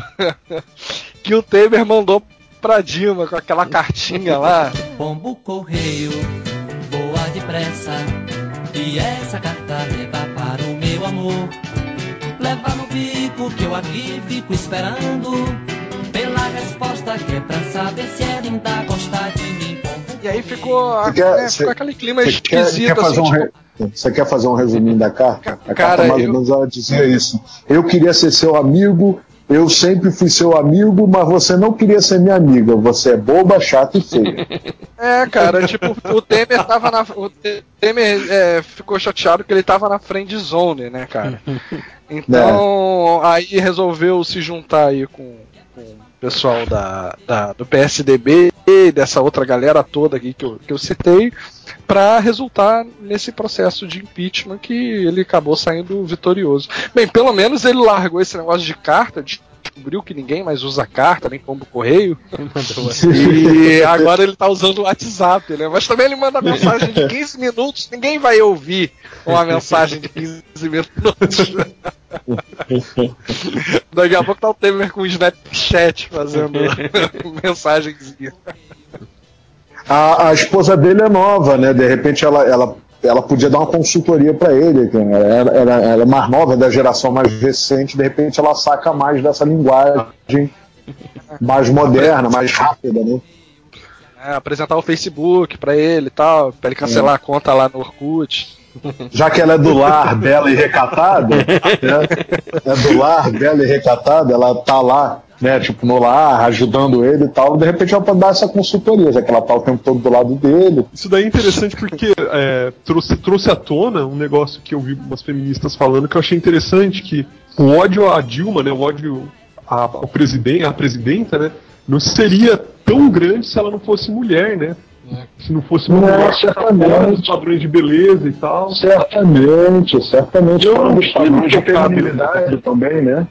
[SPEAKER 1] que o Temer mandou pra Dilma com aquela cartinha lá.
[SPEAKER 9] Pombo correio, voa depressa. E essa carta leva para o meu amor. Leva no bico que eu aqui fico esperando. Pela resposta que é pra saber se ela ainda gosta de mim.
[SPEAKER 1] E aí ficou,
[SPEAKER 7] Você quer-
[SPEAKER 1] né,
[SPEAKER 7] você-
[SPEAKER 1] ficou aquele clima
[SPEAKER 7] Você quer,
[SPEAKER 1] esquisito
[SPEAKER 7] quer fazer
[SPEAKER 1] assim,
[SPEAKER 7] um
[SPEAKER 1] tipo,
[SPEAKER 7] re- Você quer fazer um resuminho da carta? A
[SPEAKER 1] Cara,
[SPEAKER 7] carta mais
[SPEAKER 1] eu-
[SPEAKER 7] ou menos ela dizia isso. Eu queria ser seu amigo, eu sempre fui seu amigo, mas você não queria ser minha amiga. Você é boba, chata e feia.
[SPEAKER 1] É, cara, tipo, o Temer tava na. O Temer é, ficou chateado que ele tava na friend zone, né, cara? Então, aí resolveu se juntar aí com, com pessoal da, da- do PSDB e dessa outra galera toda aqui que eu, que eu citei, pra resultar nesse processo de impeachment que ele acabou saindo vitorioso. Bem, pelo menos ele largou esse negócio de carta, descobriu que ninguém mais usa carta, nem pombo correio. E agora ele tá usando o WhatsApp, né? Mas também ele manda mensagem de 15 minutos, ninguém vai ouvir uma mensagem de 15 minutos. Daqui a pouco tá o Temer com o Snapchat fazendo mensagenzinha.
[SPEAKER 7] A, a esposa dele é nova, né? De repente ela, ela, ela podia dar uma consultoria para ele. Ela, ela, ela- é mais nova, é da geração mais recente. De repente ela saca mais dessa linguagem mais moderna, mais rápida, né?
[SPEAKER 1] É, apresentar o Facebook pra ele e tal, pra ele cancelar a conta lá no Orkut.
[SPEAKER 7] Já que ela é do lar, bela e recatada, né? É do lar, bela e recatada, ela tá lá, né, tipo, no lar, ajudando ele e tal, de repente ela pode dar essa consultoria, já que ela tá o tempo todo do lado dele.
[SPEAKER 6] Isso daí é interessante porque é, trouxe, trouxe à tona um negócio que eu vi umas feministas falando que eu achei interessante, que o ódio à Dilma, né, o ódio à, ao presidente, à presidenta, né, não seria tão grande se ela não fosse mulher, né? Se não fosse uma
[SPEAKER 7] Não,
[SPEAKER 6] mulher
[SPEAKER 7] certamente.
[SPEAKER 6] dos padrões de beleza e tal.
[SPEAKER 7] Certamente, certamente.
[SPEAKER 6] Eu não
[SPEAKER 7] dos padrões de feminilidade também, né?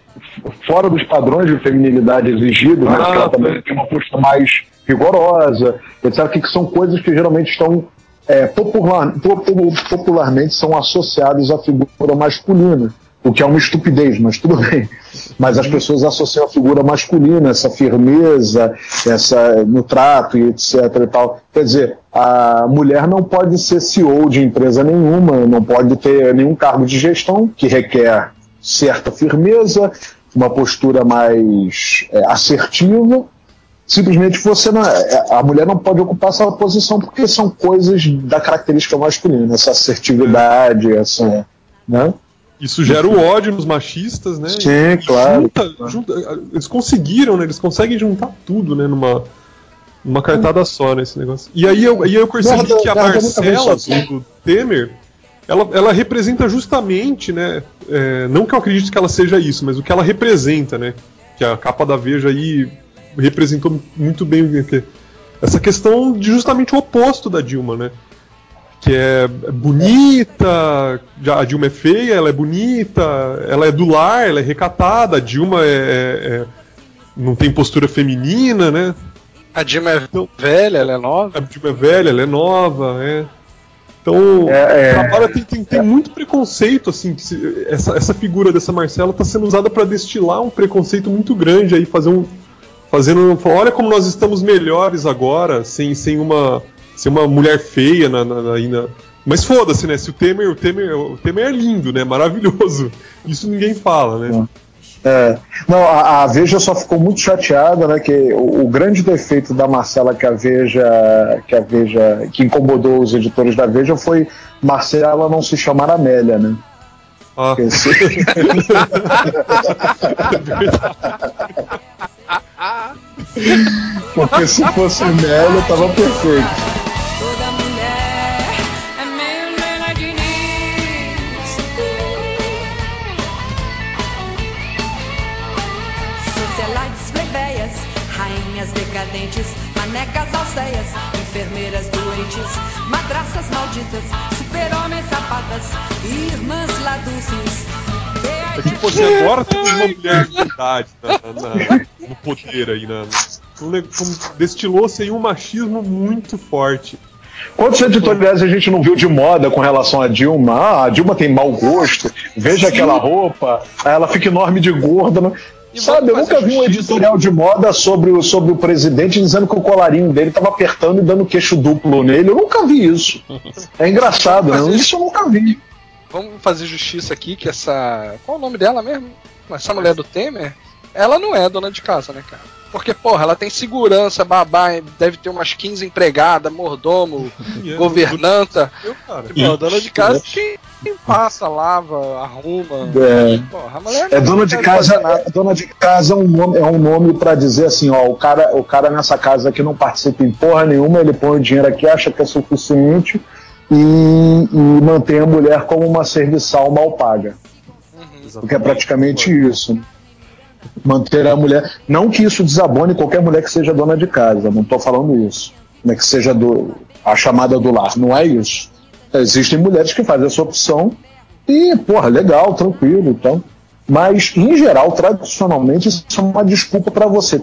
[SPEAKER 7] Fora dos padrões de feminilidade exigidos, né?
[SPEAKER 6] Ah,
[SPEAKER 7] Porque ela
[SPEAKER 6] tá.
[SPEAKER 7] também tem uma postura mais rigorosa, etc. Que são coisas que geralmente estão é, popular- popu- popularmente são associadas à figura masculina. O que é uma estupidez, mas tudo bem. Mas as pessoas associam a figura masculina, essa firmeza, essa no trato e etc. E tal. Quer dizer, a mulher não pode ser CEO de empresa nenhuma, não pode ter nenhum cargo de gestão que requer certa firmeza, uma postura mais é, assertiva. Simplesmente você não, é, a mulher não pode ocupar essa posição porque são coisas da característica masculina, essa assertividade, essa, né?
[SPEAKER 6] Isso gera o ódio nos machistas, né?
[SPEAKER 7] Sim, claro.
[SPEAKER 6] Junta- junta- eles conseguiram, né? Eles conseguem juntar tudo, né? Numa, numa cartada só nesse negócio. E aí eu, aí eu percebi
[SPEAKER 7] Merda,
[SPEAKER 6] que a Marcela
[SPEAKER 7] sozinha.
[SPEAKER 6] do Temer, ela, ela representa justamente, né? é, não que eu acredite que ela seja isso, mas o que ela representa, né? Que a capa da Veja aí representou muito bem o que- essa questão de justamente o oposto da Dilma, né? Que é bonita, já a Dilma é feia, ela é bonita, ela é do lar, ela é recatada, a Dilma é, é- é- não tem postura feminina, né?
[SPEAKER 1] A Dilma é velha, ela é nova.
[SPEAKER 6] A Dilma é velha, ela é nova, é. Então,
[SPEAKER 7] É, é.
[SPEAKER 6] trabalha tem, tem, tem muito preconceito, assim, se- essa, essa figura dessa Marcela está sendo usada para destilar um preconceito muito grande aí, fazer um. Fazendo. Olha como nós estamos melhores agora, sem, sem uma. Sem uma mulher feia na, na, na- na- Mas foda-se, né? Se o Temer, o Temer. O Temer é lindo, né? Maravilhoso. Isso ninguém fala, né?
[SPEAKER 7] É. Não, a, a Veja só ficou muito chateada, né? Que o, o grande defeito da Marcela que a Veja, que a Veja, que incomodou os editores da Veja foi Marcela não se chamar Amélia, né?
[SPEAKER 6] Ah.
[SPEAKER 7] Porque se- Porque se fosse Amélia, tava perfeito.
[SPEAKER 10] Decadentes, manecas alceias, enfermeiras doentes, madraças malditas, super-homens sapatas, irmãs laduces.
[SPEAKER 6] É tipo assim, agora temos uma mulher de idade na- na- no poder aí, um como destilou-se aí um machismo muito forte.
[SPEAKER 7] Quantos editoriais a gente não viu de moda com relação a Dilma? Ah, a Dilma tem mau gosto, veja aquela roupa, aí ela fica enorme de gorda. Sabe, eu nunca vi um editorial de moda sobre o, sobre o presidente dizendo que o colarinho dele estava apertando e dando queixo duplo nele. Eu nunca vi isso. É engraçado, né? Isso eu nunca vi.
[SPEAKER 1] Vamos fazer justiça aqui que essa. Qual o nome dela mesmo? Essa mulher do Temer? Ela não é dona de casa, né, cara? Porque, porra, ela tem segurança, babá, deve ter umas 15 empregadas, mordomo,
[SPEAKER 6] E é
[SPEAKER 1] governanta.
[SPEAKER 6] Eu, cara.
[SPEAKER 1] Pô, dona de casa quem, quem passa, lava, arruma.
[SPEAKER 7] É.
[SPEAKER 1] Porra,
[SPEAKER 7] É dona de casa, é dona de casa é um nome, é um nome para dizer assim, ó, o cara, o cara nessa casa aqui não participa em porra nenhuma, ele põe o dinheiro aqui, acha que é suficiente e, e mantém a mulher como uma serviçal mal paga. Porque é praticamente isso. Manter a mulher. Não que isso desabone qualquer mulher que seja dona de casa, não estou falando isso. Né, que seja do, a chamada do lar. Não é isso. Existem mulheres que fazem essa opção e, porra, legal, tranquilo então. Mas, em geral, tradicionalmente, isso é uma desculpa para você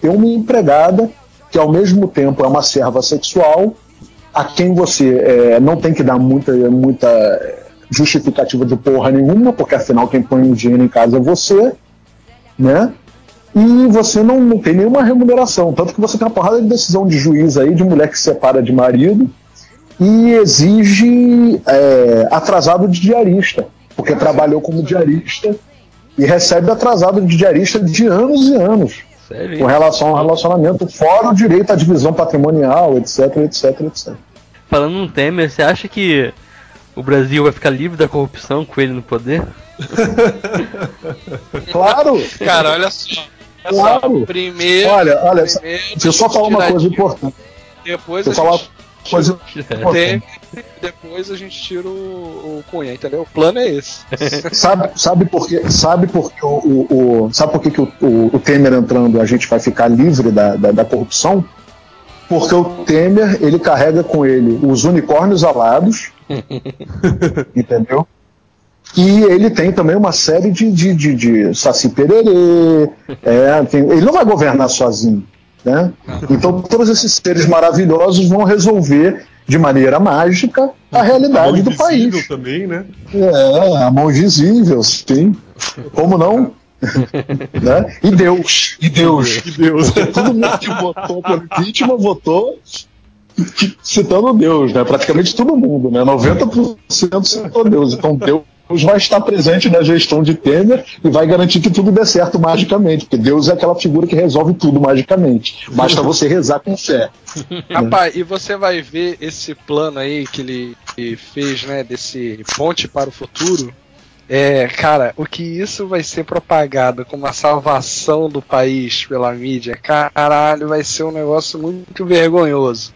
[SPEAKER 7] ter uma empregada que, ao mesmo tempo, é uma serva sexual, a quem você eh, não tem que dar muita, muita justificativa de porra nenhuma, porque afinal quem põe o dinheiro em casa é você, né? E você não, não tem nenhuma remuneração. Tanto que você tem uma porrada de decisão de juiz aí, de mulher que se separa de marido e exige é, atrasado de diarista, porque trabalhou como diarista e recebe atrasado de diarista de anos e anos
[SPEAKER 11] Sério?
[SPEAKER 7] com relação ao relacionamento, fora o direito à divisão patrimonial, etc, etc, etc.
[SPEAKER 11] Falando no Temer, você acha que o Brasil vai ficar livre da corrupção com ele no poder?
[SPEAKER 7] Claro!
[SPEAKER 1] Cara, olha só. Olha só,
[SPEAKER 7] Claro.
[SPEAKER 1] Primeiro.
[SPEAKER 7] Olha, olha,
[SPEAKER 1] primeiro
[SPEAKER 7] deixa eu só falar uma coisa importante.
[SPEAKER 1] Depois
[SPEAKER 7] eu falar
[SPEAKER 1] gente
[SPEAKER 7] coisa importante.
[SPEAKER 1] Depois a gente tira o, o Cunha, entendeu? O plano é esse.
[SPEAKER 7] Sabe, sabe por que, sabe por que o, o- o- sabe por que, que o, o- o Temer entrando a gente vai ficar livre da, da, da corrupção? Porque o Temer ele carrega com ele os unicórnios alados, entendeu? E ele tem também uma série de, de, de, de Saci Pererê. é, tem- ele não vai governar sozinho. Né? Então todos esses seres maravilhosos vão resolver de maneira mágica a realidade do país.
[SPEAKER 6] Também, né?
[SPEAKER 7] É, a mão invisível, sim. Como não? né? E Deus, e Deus.
[SPEAKER 6] Que Deus.
[SPEAKER 7] Porque todo mundo que votou pelo impeachment votou citando Deus, né? Praticamente todo mundo, né? 90% citou Deus. Então Deus vai estar presente na gestão de Temer e vai garantir que tudo dê certo magicamente, porque Deus é aquela figura que resolve tudo magicamente. Basta você rezar com fé.
[SPEAKER 1] Rapaz, e você vai ver esse plano aí que ele fez, né, desse ponte para o futuro. É, cara, o que isso vai ser propagado como a salvação do país pela mídia, caralho, vai ser um negócio muito vergonhoso.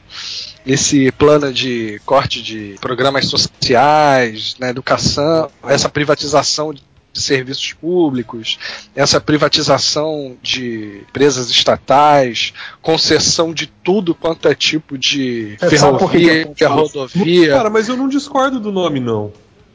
[SPEAKER 1] Nesse plano de corte de programas sociais, na educação, essa privatização de serviços públicos, essa privatização de empresas estatais, concessão de tudo quanto é tipo de
[SPEAKER 7] É, que que é
[SPEAKER 1] ferrovia, de
[SPEAKER 7] o
[SPEAKER 1] rodovia.
[SPEAKER 6] Cara, mas eu não discordo do nome, não.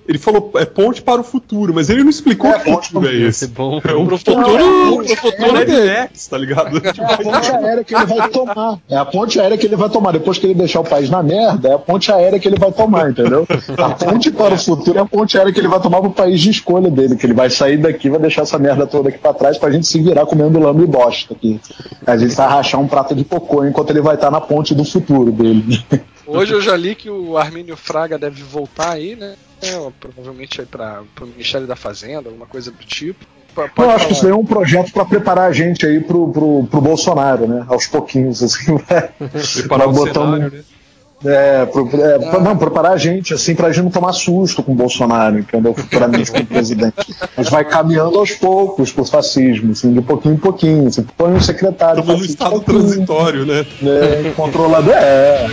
[SPEAKER 6] Ele falou é ponte para o futuro, mas ele não explicou
[SPEAKER 7] É,
[SPEAKER 6] que
[SPEAKER 7] ponte
[SPEAKER 6] futuro é
[SPEAKER 7] para o
[SPEAKER 6] esse.
[SPEAKER 11] bom.
[SPEAKER 6] É um
[SPEAKER 1] Pro
[SPEAKER 6] futuro,
[SPEAKER 1] futuro,
[SPEAKER 7] é,
[SPEAKER 1] pro futuro
[SPEAKER 6] Mad
[SPEAKER 1] dele.
[SPEAKER 6] Max, tá ligado?
[SPEAKER 7] É a ponte aérea que ele vai tomar. É a ponte aérea que ele vai tomar. Depois que ele deixar o país na merda, é a ponte aérea que ele vai tomar, entendeu? A ponte para o futuro é a ponte aérea que ele vai tomar pro país de escolha dele, que ele vai sair daqui, vai deixar essa merda toda aqui pra trás pra gente se virar comendo lama e bosta aqui. A gente vai rachar um prato de cocô enquanto ele vai estar na ponte do futuro dele.
[SPEAKER 1] Hoje eu já li que o Armínio Fraga deve voltar aí, né? É, provavelmente aí para o Ministério da Fazenda, alguma coisa do tipo. P-
[SPEAKER 7] Eu
[SPEAKER 1] pode
[SPEAKER 7] acho que isso
[SPEAKER 1] falar.
[SPEAKER 7] daí é um projeto pra preparar a gente aí pro, pro, pro Bolsonaro, né? Aos pouquinhos, assim, vai,
[SPEAKER 6] Preparar o cenário, né?
[SPEAKER 7] É, pro- é, pra- não, preparar a gente, assim, pra gente não tomar susto com o Bolsonaro, entendeu? Futuramente como presidente. Mas vai caminhando aos poucos pro fascismo, assim, de pouquinho em pouquinho. Você põe um secretário.
[SPEAKER 6] Estamos
[SPEAKER 7] fascista
[SPEAKER 6] estado transitório, né?
[SPEAKER 7] né, controlado. É.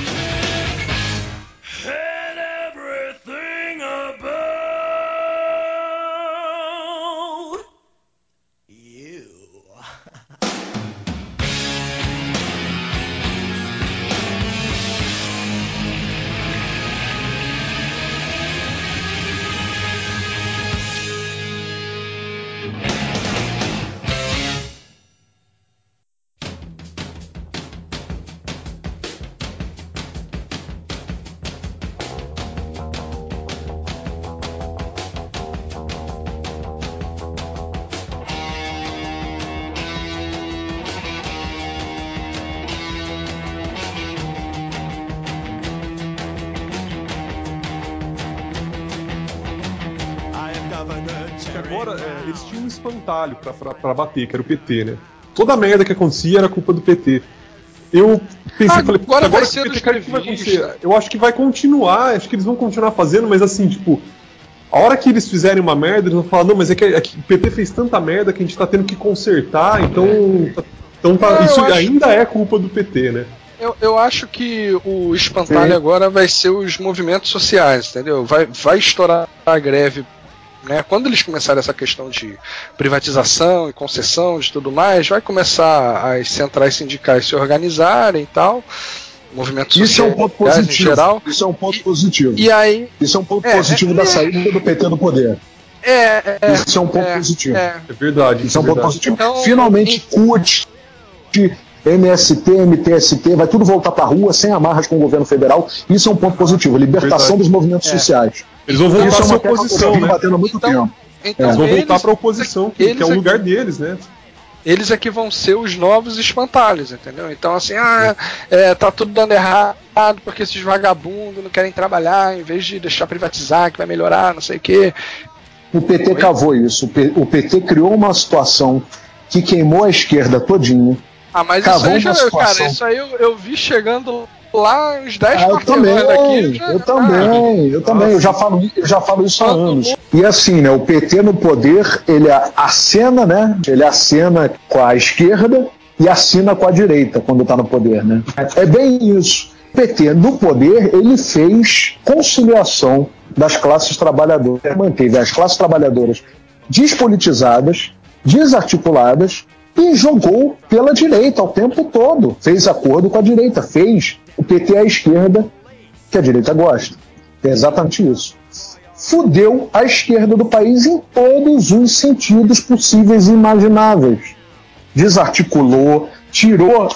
[SPEAKER 6] pra, pra, pra bater, que era o PT, né? Toda a merda que acontecia era culpa do PT. Eu pensei,
[SPEAKER 1] Ah,
[SPEAKER 6] falei, "Puta,
[SPEAKER 1] agora vai
[SPEAKER 6] que PT o que vai
[SPEAKER 1] grevistas."
[SPEAKER 6] acontecer? Eu acho que vai continuar, acho que eles vão continuar fazendo, mas assim, tipo, a hora que eles fizerem uma merda, eles vão falar, não, mas é que, é que o PT fez tanta merda que a gente tá tendo que consertar, então. tá- então tá-
[SPEAKER 1] É,
[SPEAKER 6] isso ainda é culpa do PT, né?
[SPEAKER 1] Eu, eu acho que o espantalho
[SPEAKER 7] Sim.
[SPEAKER 1] agora vai ser os movimentos sociais, entendeu? Vai, vai estourar a greve. Né? Quando eles começarem essa questão de privatização e concessão de tudo mais, vai começar as centrais sindicais se organizarem e tal, movimentos
[SPEAKER 7] Isso é um ponto
[SPEAKER 1] em
[SPEAKER 7] positivo.
[SPEAKER 1] geral.
[SPEAKER 7] Isso é um ponto positivo.
[SPEAKER 1] E aí,
[SPEAKER 7] Isso é um ponto
[SPEAKER 1] É,
[SPEAKER 7] positivo
[SPEAKER 1] é,
[SPEAKER 7] da
[SPEAKER 1] é.
[SPEAKER 7] saída do PT do poder.
[SPEAKER 1] é, é,
[SPEAKER 7] Isso é um ponto
[SPEAKER 1] é,
[SPEAKER 7] positivo.
[SPEAKER 1] é.
[SPEAKER 6] É verdade.
[SPEAKER 7] Isso é um
[SPEAKER 6] é
[SPEAKER 7] ponto
[SPEAKER 6] verdade.
[SPEAKER 7] positivo.
[SPEAKER 1] Então,
[SPEAKER 7] Finalmente, CUT, MST, MTST, vai tudo voltar pra rua sem amarras com o governo federal. Isso é um ponto positivo. Libertação
[SPEAKER 6] Verdade.
[SPEAKER 7] dos movimentos
[SPEAKER 1] É.
[SPEAKER 7] sociais.
[SPEAKER 6] Eles vão voltar
[SPEAKER 7] é
[SPEAKER 6] a oposição, né?
[SPEAKER 7] batendo há muito
[SPEAKER 1] Então,
[SPEAKER 7] tempo.
[SPEAKER 1] então
[SPEAKER 6] Eles vão voltar
[SPEAKER 1] eles-
[SPEAKER 6] pra oposição, que, que é o
[SPEAKER 1] aqui-
[SPEAKER 6] lugar deles, né?
[SPEAKER 1] eles é que vão ser os novos espantalhos, entendeu? Então, assim, ah, é, tá tudo dando errado porque esses vagabundos não querem trabalhar em vez de deixar privatizar, que vai melhorar, não sei o quê.
[SPEAKER 7] O PT cavou isso. O PT criou uma situação que queimou a esquerda todinha.
[SPEAKER 1] Ah, mas
[SPEAKER 7] Cavou
[SPEAKER 1] isso aí, já, cara, isso aí eu, eu vi chegando lá uns 10
[SPEAKER 7] Ah, eu também,
[SPEAKER 1] daqui. já-
[SPEAKER 7] eu também, eu também, eu já falo, eu já falo isso há anos. E assim, né, o PT no poder, ele acena, né? Ele acena com a esquerda e assina com a direita quando está no poder, né? É bem isso. O PT no poder, ele fez conciliação das classes trabalhadoras, manteve as classes trabalhadoras despolitizadas, desarticuladas e jogou pela direita o tempo todo. Fez acordo com a direita, fez o PT à esquerda que a direita gosta. É exatamente isso. Fudeu a esquerda do país em todos os sentidos possíveis e imagináveis. Desarticulou, tirou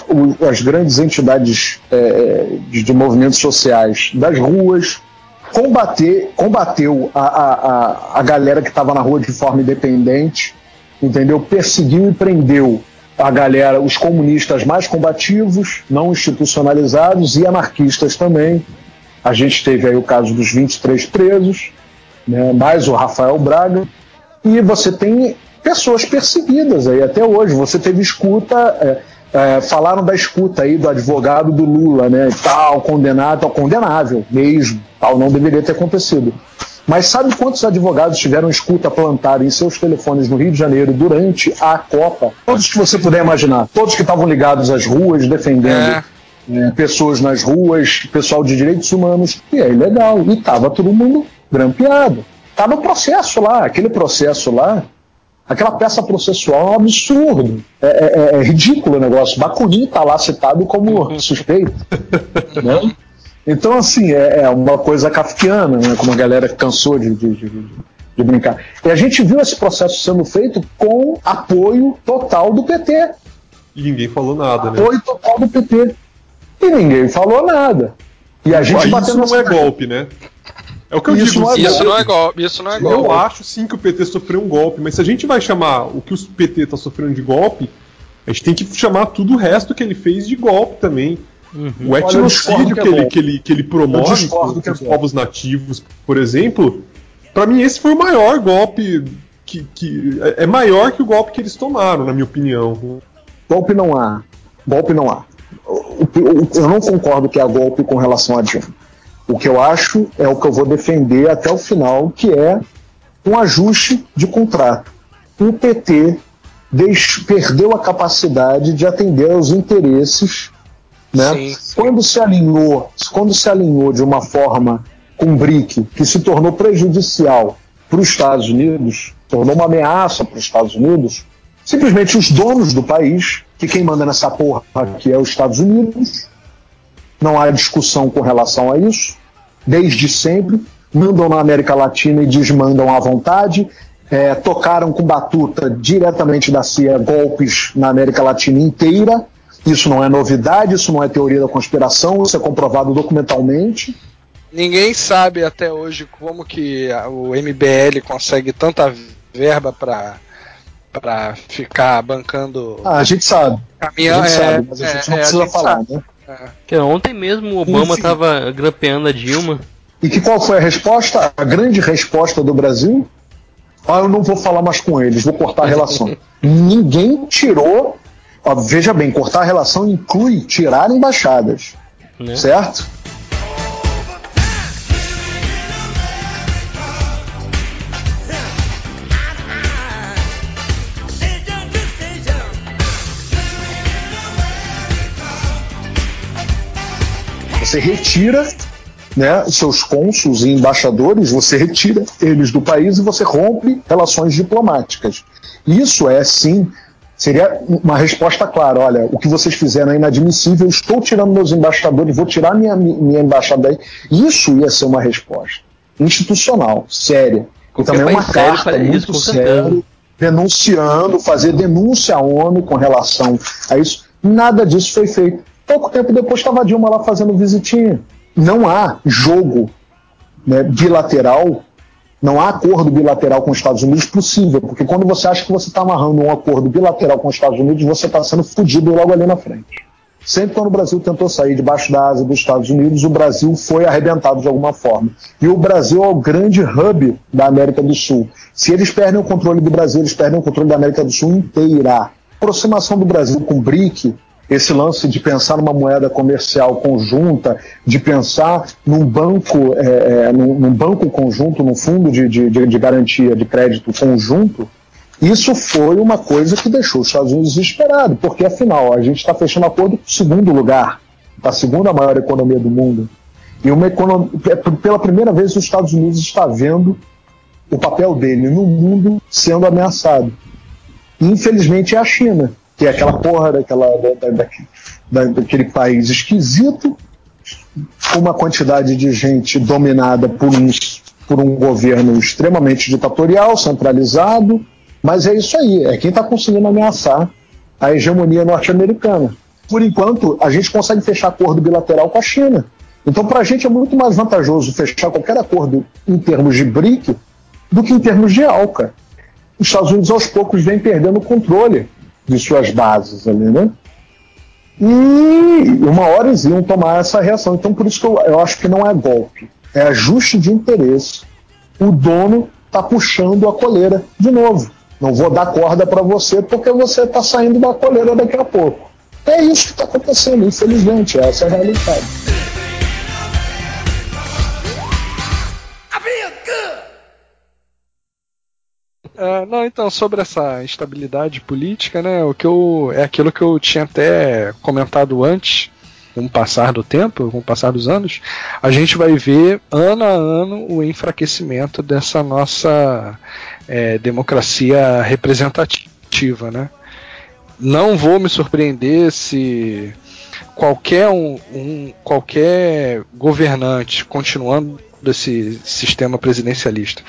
[SPEAKER 7] as grandes entidades é, de, de movimentos sociais das ruas, combater, combateu a, a, a, a galera que estava na rua de forma independente, entendeu? Perseguiu e prendeu a galera, os comunistas mais combativos, não institucionalizados e anarquistas também. A gente teve aí o caso dos 23 presos, né, mais o Rafael Braga, e você tem pessoas perseguidas aí até hoje. Você teve escuta, é, é, falaram da escuta aí do advogado do Lula, né, tal, condenado, tal, condenável mesmo, tal, não deveria ter acontecido. Mas sabe quantos advogados tiveram escuta plantada em seus telefones no Rio de Janeiro durante a Copa? Todos que você puder imaginar, todos que estavam ligados às ruas defendendo
[SPEAKER 1] É.
[SPEAKER 7] é, pessoas nas ruas, pessoal de direitos humanos, e é ilegal. E tava todo mundo grampeado. Tá no processo lá, aquele processo lá, aquela peça processual é um absurdo. É, é- é ridículo o negócio. Bakunin tá lá citado como suspeito. né? Então, assim, é, é uma coisa kafkiana, né? como a galera cansou de, de- de- de brincar. E a gente viu esse processo sendo feito com apoio total do PT.
[SPEAKER 6] E ninguém falou nada, né?
[SPEAKER 7] Apoio total do PT. E ninguém falou nada. E a gente
[SPEAKER 6] Isso
[SPEAKER 7] batendo
[SPEAKER 6] não é
[SPEAKER 7] nessa-
[SPEAKER 6] golpe, né? É o que eu
[SPEAKER 7] Isso
[SPEAKER 6] digo.
[SPEAKER 7] não é
[SPEAKER 6] se-
[SPEAKER 1] Isso não é golpe, isso não é
[SPEAKER 6] Eu
[SPEAKER 1] golpe.
[SPEAKER 6] acho sim que o PT sofreu um golpe, mas se a gente vai chamar o que o PT está sofrendo de golpe, a gente tem que chamar tudo o resto que ele fez de golpe também. O
[SPEAKER 7] eu discordo
[SPEAKER 6] etnocídio
[SPEAKER 7] que é
[SPEAKER 6] que, ele, que, ele, que ele promove
[SPEAKER 7] que é
[SPEAKER 6] povos nativos, por exemplo, pra mim esse foi o maior golpe que, que é é maior que o golpe que eles tomaram, na minha opinião.
[SPEAKER 7] Golpe não há. Golpe não há. O- o- Eu não concordo que há golpe com relação a Dilma. O que eu acho é o que eu vou defender até o final, que é um ajuste de contrato. O PT perdeu a capacidade de atender aos interesses, né?
[SPEAKER 1] Sim, sim.
[SPEAKER 7] Quando se alinhou, quando se alinhou de uma forma com o BRIC, que se tornou prejudicial para os Estados Unidos, tornou uma ameaça para os Estados Unidos, simplesmente os donos do país, que quem manda nessa porra aqui é os Estados Unidos, não há discussão com relação a isso, desde sempre, mandam na América Latina e desmandam à vontade, é, tocaram com batuta diretamente da CIA golpes na América Latina inteira, isso não é novidade, isso não é teoria da conspiração, isso é comprovado documentalmente.
[SPEAKER 1] Ninguém sabe até hoje como que o MBL consegue tanta verba pra, pra ficar bancando
[SPEAKER 7] Ah, a gente sabe.
[SPEAKER 1] caminhão.
[SPEAKER 7] a gente
[SPEAKER 1] é,
[SPEAKER 7] sabe, mas a gente
[SPEAKER 1] é,
[SPEAKER 7] não
[SPEAKER 1] é,
[SPEAKER 7] precisa
[SPEAKER 1] gente
[SPEAKER 7] falar,
[SPEAKER 1] sabe.
[SPEAKER 7] né?
[SPEAKER 11] Que ontem mesmo o Obama
[SPEAKER 7] Enfim.
[SPEAKER 11] tava grampeando a Dilma.
[SPEAKER 7] E que qual foi a resposta? A grande resposta do Brasil? Ah, eu não vou falar mais com eles, vou cortar a relação. Ninguém tirou. Ó, veja bem, cortar a relação inclui tirar embaixadas.
[SPEAKER 11] Né?
[SPEAKER 7] Certo? Você retira né, seus cônsuls e embaixadores, você retira eles do país e você rompe relações diplomáticas. Isso é, sim, seria uma resposta clara. Olha, o que vocês fizeram é inadmissível, estou tirando meus embaixadores, vou tirar minha, minha embaixada aí. Isso ia ser uma resposta institucional, séria. E também uma carta
[SPEAKER 11] isso,
[SPEAKER 7] muito
[SPEAKER 11] certeza.
[SPEAKER 7] séria, denunciando, fazer denúncia à ONU com relação a isso. Nada disso foi feito. Pouco tempo depois estava a Dilma lá fazendo visitinha. Não há jogo né, bilateral, não há acordo bilateral com os Estados Unidos possível, porque quando você acha que você está amarrando um acordo bilateral com os Estados Unidos, você está sendo fudido logo ali na frente. Sempre quando o Brasil tentou sair debaixo da asa dos Estados Unidos, o Brasil foi arrebentado de alguma forma. E o Brasil é o grande hub da América do Sul. Se eles perdem o controle do Brasil, eles perdem o controle da América do Sul inteira. A aproximação do Brasil com o BRIC, esse lance de pensar numa moeda comercial conjunta, de pensar num banco, é, é, num, num banco conjunto, num fundo de, de, de- garantia de crédito conjunto, isso foi uma coisa que deixou os Estados Unidos desesperados, porque afinal a gente está fechando acordo com o segundo lugar, a segunda maior economia do mundo. E uma economia, pela primeira vez os Estados Unidos está vendo o papel dele no mundo sendo ameaçado. Infelizmente é a China, que é aquela porra daquela, da- da- da- daquele país esquisito, uma quantidade de gente dominada por um, por um governo extremamente ditatorial, centralizado, mas é isso aí, é quem está conseguindo ameaçar a hegemonia norte-americana. Por enquanto, a gente consegue fechar acordo bilateral com a China. Então, para a gente é muito mais vantajoso fechar qualquer acordo em termos de BRIC do que em termos de ALCA. Os Estados Unidos, aos poucos, vem perdendo o controle de suas bases ali, né? E uma hora eles iam tomar essa reação. Então, por isso que eu, eu acho que não é golpe, é ajuste de interesse. O dono está puxando a coleira de novo. Não vou dar corda para você porque você está saindo da coleira daqui a pouco. É isso que está acontecendo, infelizmente, essa é a realidade.
[SPEAKER 1] É, não, então, sobre essa instabilidade política, né, o que eu, é aquilo que eu tinha até comentado antes, com o passar do tempo, com o passar dos anos, a gente vai ver ano a ano o enfraquecimento dessa nossa é, democracia representativa, né? Não vou me surpreender se qualquer um, um qualquer governante continuando desse sistema presidencialista.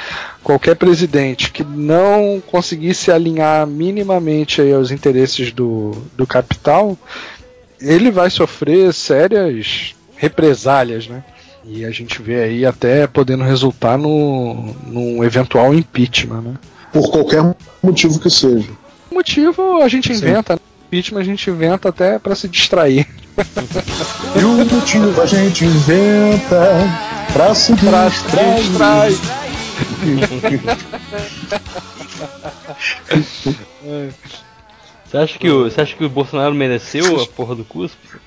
[SPEAKER 1] Qualquer presidente que não conseguisse alinhar minimamente aí aos interesses do, do capital, ele vai sofrer sérias represálias, né? E a gente vê aí até podendo resultar no, num eventual impeachment, né?
[SPEAKER 7] Por qualquer motivo que seja.
[SPEAKER 1] Motivo a gente inventa, né? impeachment a gente inventa até para se distrair.
[SPEAKER 7] E o motivo a gente inventa pra se
[SPEAKER 1] Pra se
[SPEAKER 7] distrair.
[SPEAKER 1] distrair.
[SPEAKER 11] Você acha que o, você acha que o Bolsonaro mereceu a porra do cuspe?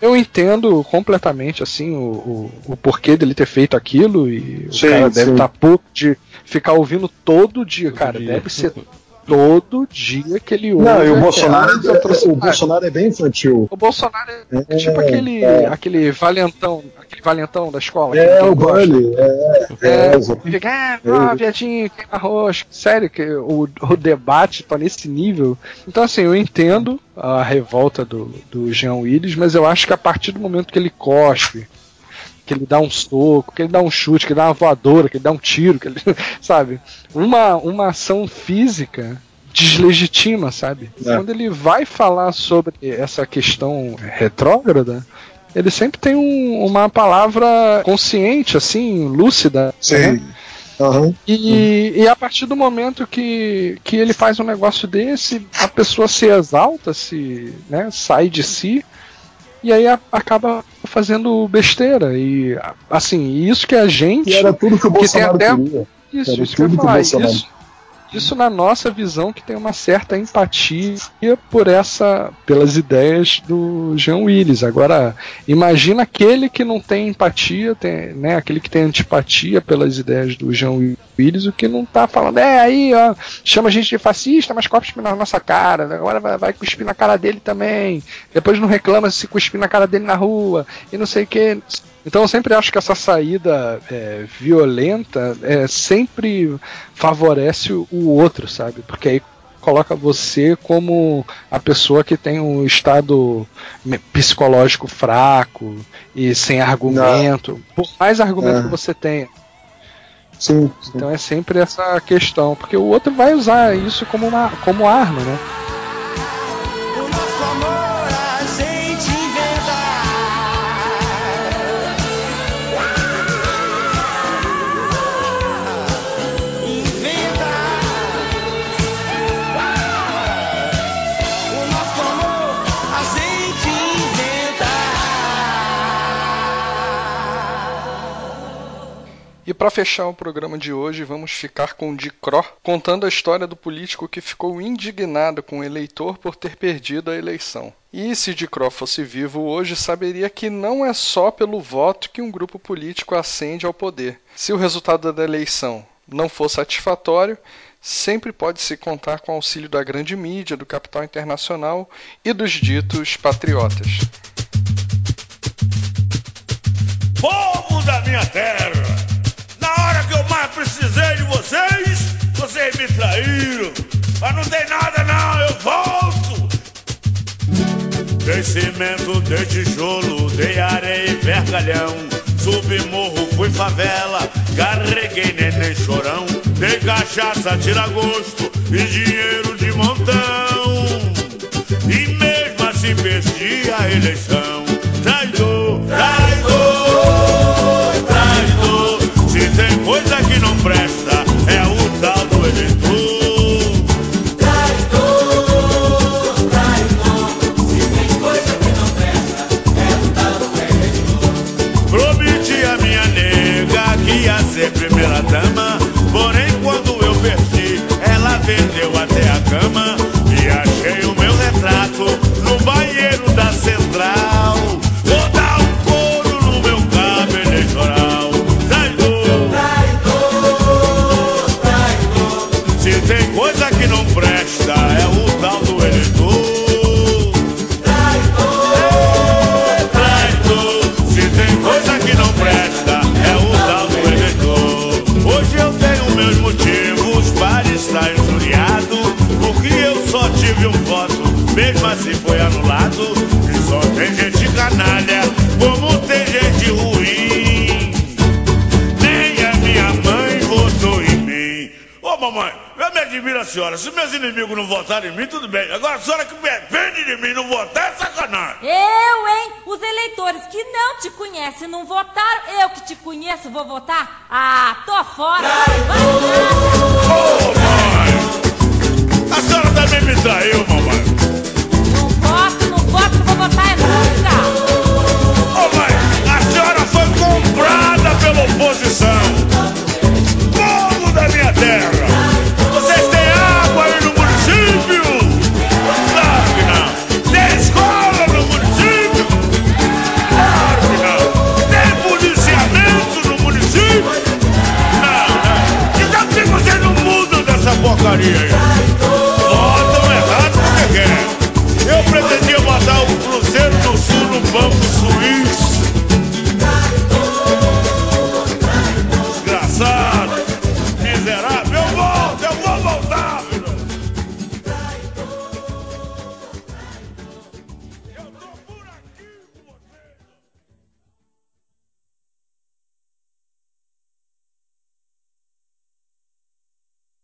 [SPEAKER 1] Eu entendo completamente assim o, o, o porquê dele ter feito aquilo e
[SPEAKER 7] Sim,
[SPEAKER 1] o cara deve estar puto de ficar ouvindo todo dia, cara. Deve ser todo dia que ele ouve.
[SPEAKER 7] Não, e o Bolsonaro, é, o
[SPEAKER 1] atrocidades.
[SPEAKER 7] Bolsonaro é bem infantil.
[SPEAKER 1] O Bolsonaro é,
[SPEAKER 7] É,
[SPEAKER 1] tipo aquele,
[SPEAKER 7] é.
[SPEAKER 1] aquele valentão, aquele valentão da escola.
[SPEAKER 7] É, o. Bully. É, é,
[SPEAKER 1] É, fica, ah, ah, viadinho, queima arroz. Sério, que o, o debate tá nesse nível. Então, assim, eu entendo a revolta do, do Jean Willis, mas eu acho que a partir do momento que ele cospe, que ele dá um soco, que ele dá um chute, que ele dá uma voadora, que ele dá um tiro, que ele, sabe? Uma, uma ação física deslegitima, sabe?
[SPEAKER 7] É.
[SPEAKER 1] Quando ele vai falar sobre essa questão retrógrada, ele sempre tem um- uma palavra consciente, assim, lúcida. né?
[SPEAKER 7] Sim. Aham.
[SPEAKER 1] E, e a partir do momento que, que ele faz um negócio desse, a pessoa se exalta, se né, sai de si, e aí a- acaba fazendo besteira. E assim, isso que a gente.
[SPEAKER 7] E era tudo que o
[SPEAKER 1] que tem
[SPEAKER 7] Bolsonaro
[SPEAKER 1] até-
[SPEAKER 7] queria.
[SPEAKER 1] Isso,
[SPEAKER 7] Era
[SPEAKER 1] isso que eu ia
[SPEAKER 7] que
[SPEAKER 1] falar. Isso, isso na nossa visão que tem uma certa empatia por essa, pelas ideias do Jean Willis. Agora, imagina aquele que não tem empatia, tem, né, aquele que tem antipatia pelas ideias do Jean Willis, o que não tá falando, é aí, ó, chama a gente de fascista, mas cospe na nossa cara, agora vai, vai cuspir na cara dele também. Depois não reclama se cuspir na cara dele na rua, e não sei o que. Então eu sempre acho que essa saída é, violenta é, sempre favorece o outro, sabe? Porque aí coloca você como a pessoa que tem um estado psicológico fraco e sem argumento. Por mais argumento
[SPEAKER 7] É.
[SPEAKER 1] que você tenha.
[SPEAKER 7] Sim, sim.
[SPEAKER 1] Então é sempre essa questão, porque o outro vai usar isso como uma como arma, né? Para fechar o programa de hoje, vamos ficar com Dicró contando a história do político que ficou indignado com o eleitor por ter perdido a eleição. E se Dicró fosse vivo hoje, saberia que não é só pelo voto que um grupo político ascende ao poder. Se o resultado da eleição não for satisfatório, sempre pode se contar com o auxílio da grande mídia, do capital internacional e dos ditos patriotas.
[SPEAKER 12] Povo da minha terra, precisei de vocês, vocês me traíram. Mas não tem nada não, eu volto. Dei cimento, dei tijolo, dei areia e vergalhão. Subi morro, fui favela, carreguei neném chorão. Dei cachaça, tira gosto e dinheiro de montão. E mesmo assim perdi a eleição. senhora, se meus inimigos não votarem em mim, tudo bem. Agora a senhora que depende de mim não votar é sacanagem.
[SPEAKER 13] Eu, hein? Os eleitores que não te conhecem não votaram, eu que te conheço vou votar? Ah, tô fora. Vai,
[SPEAKER 12] vai, vai.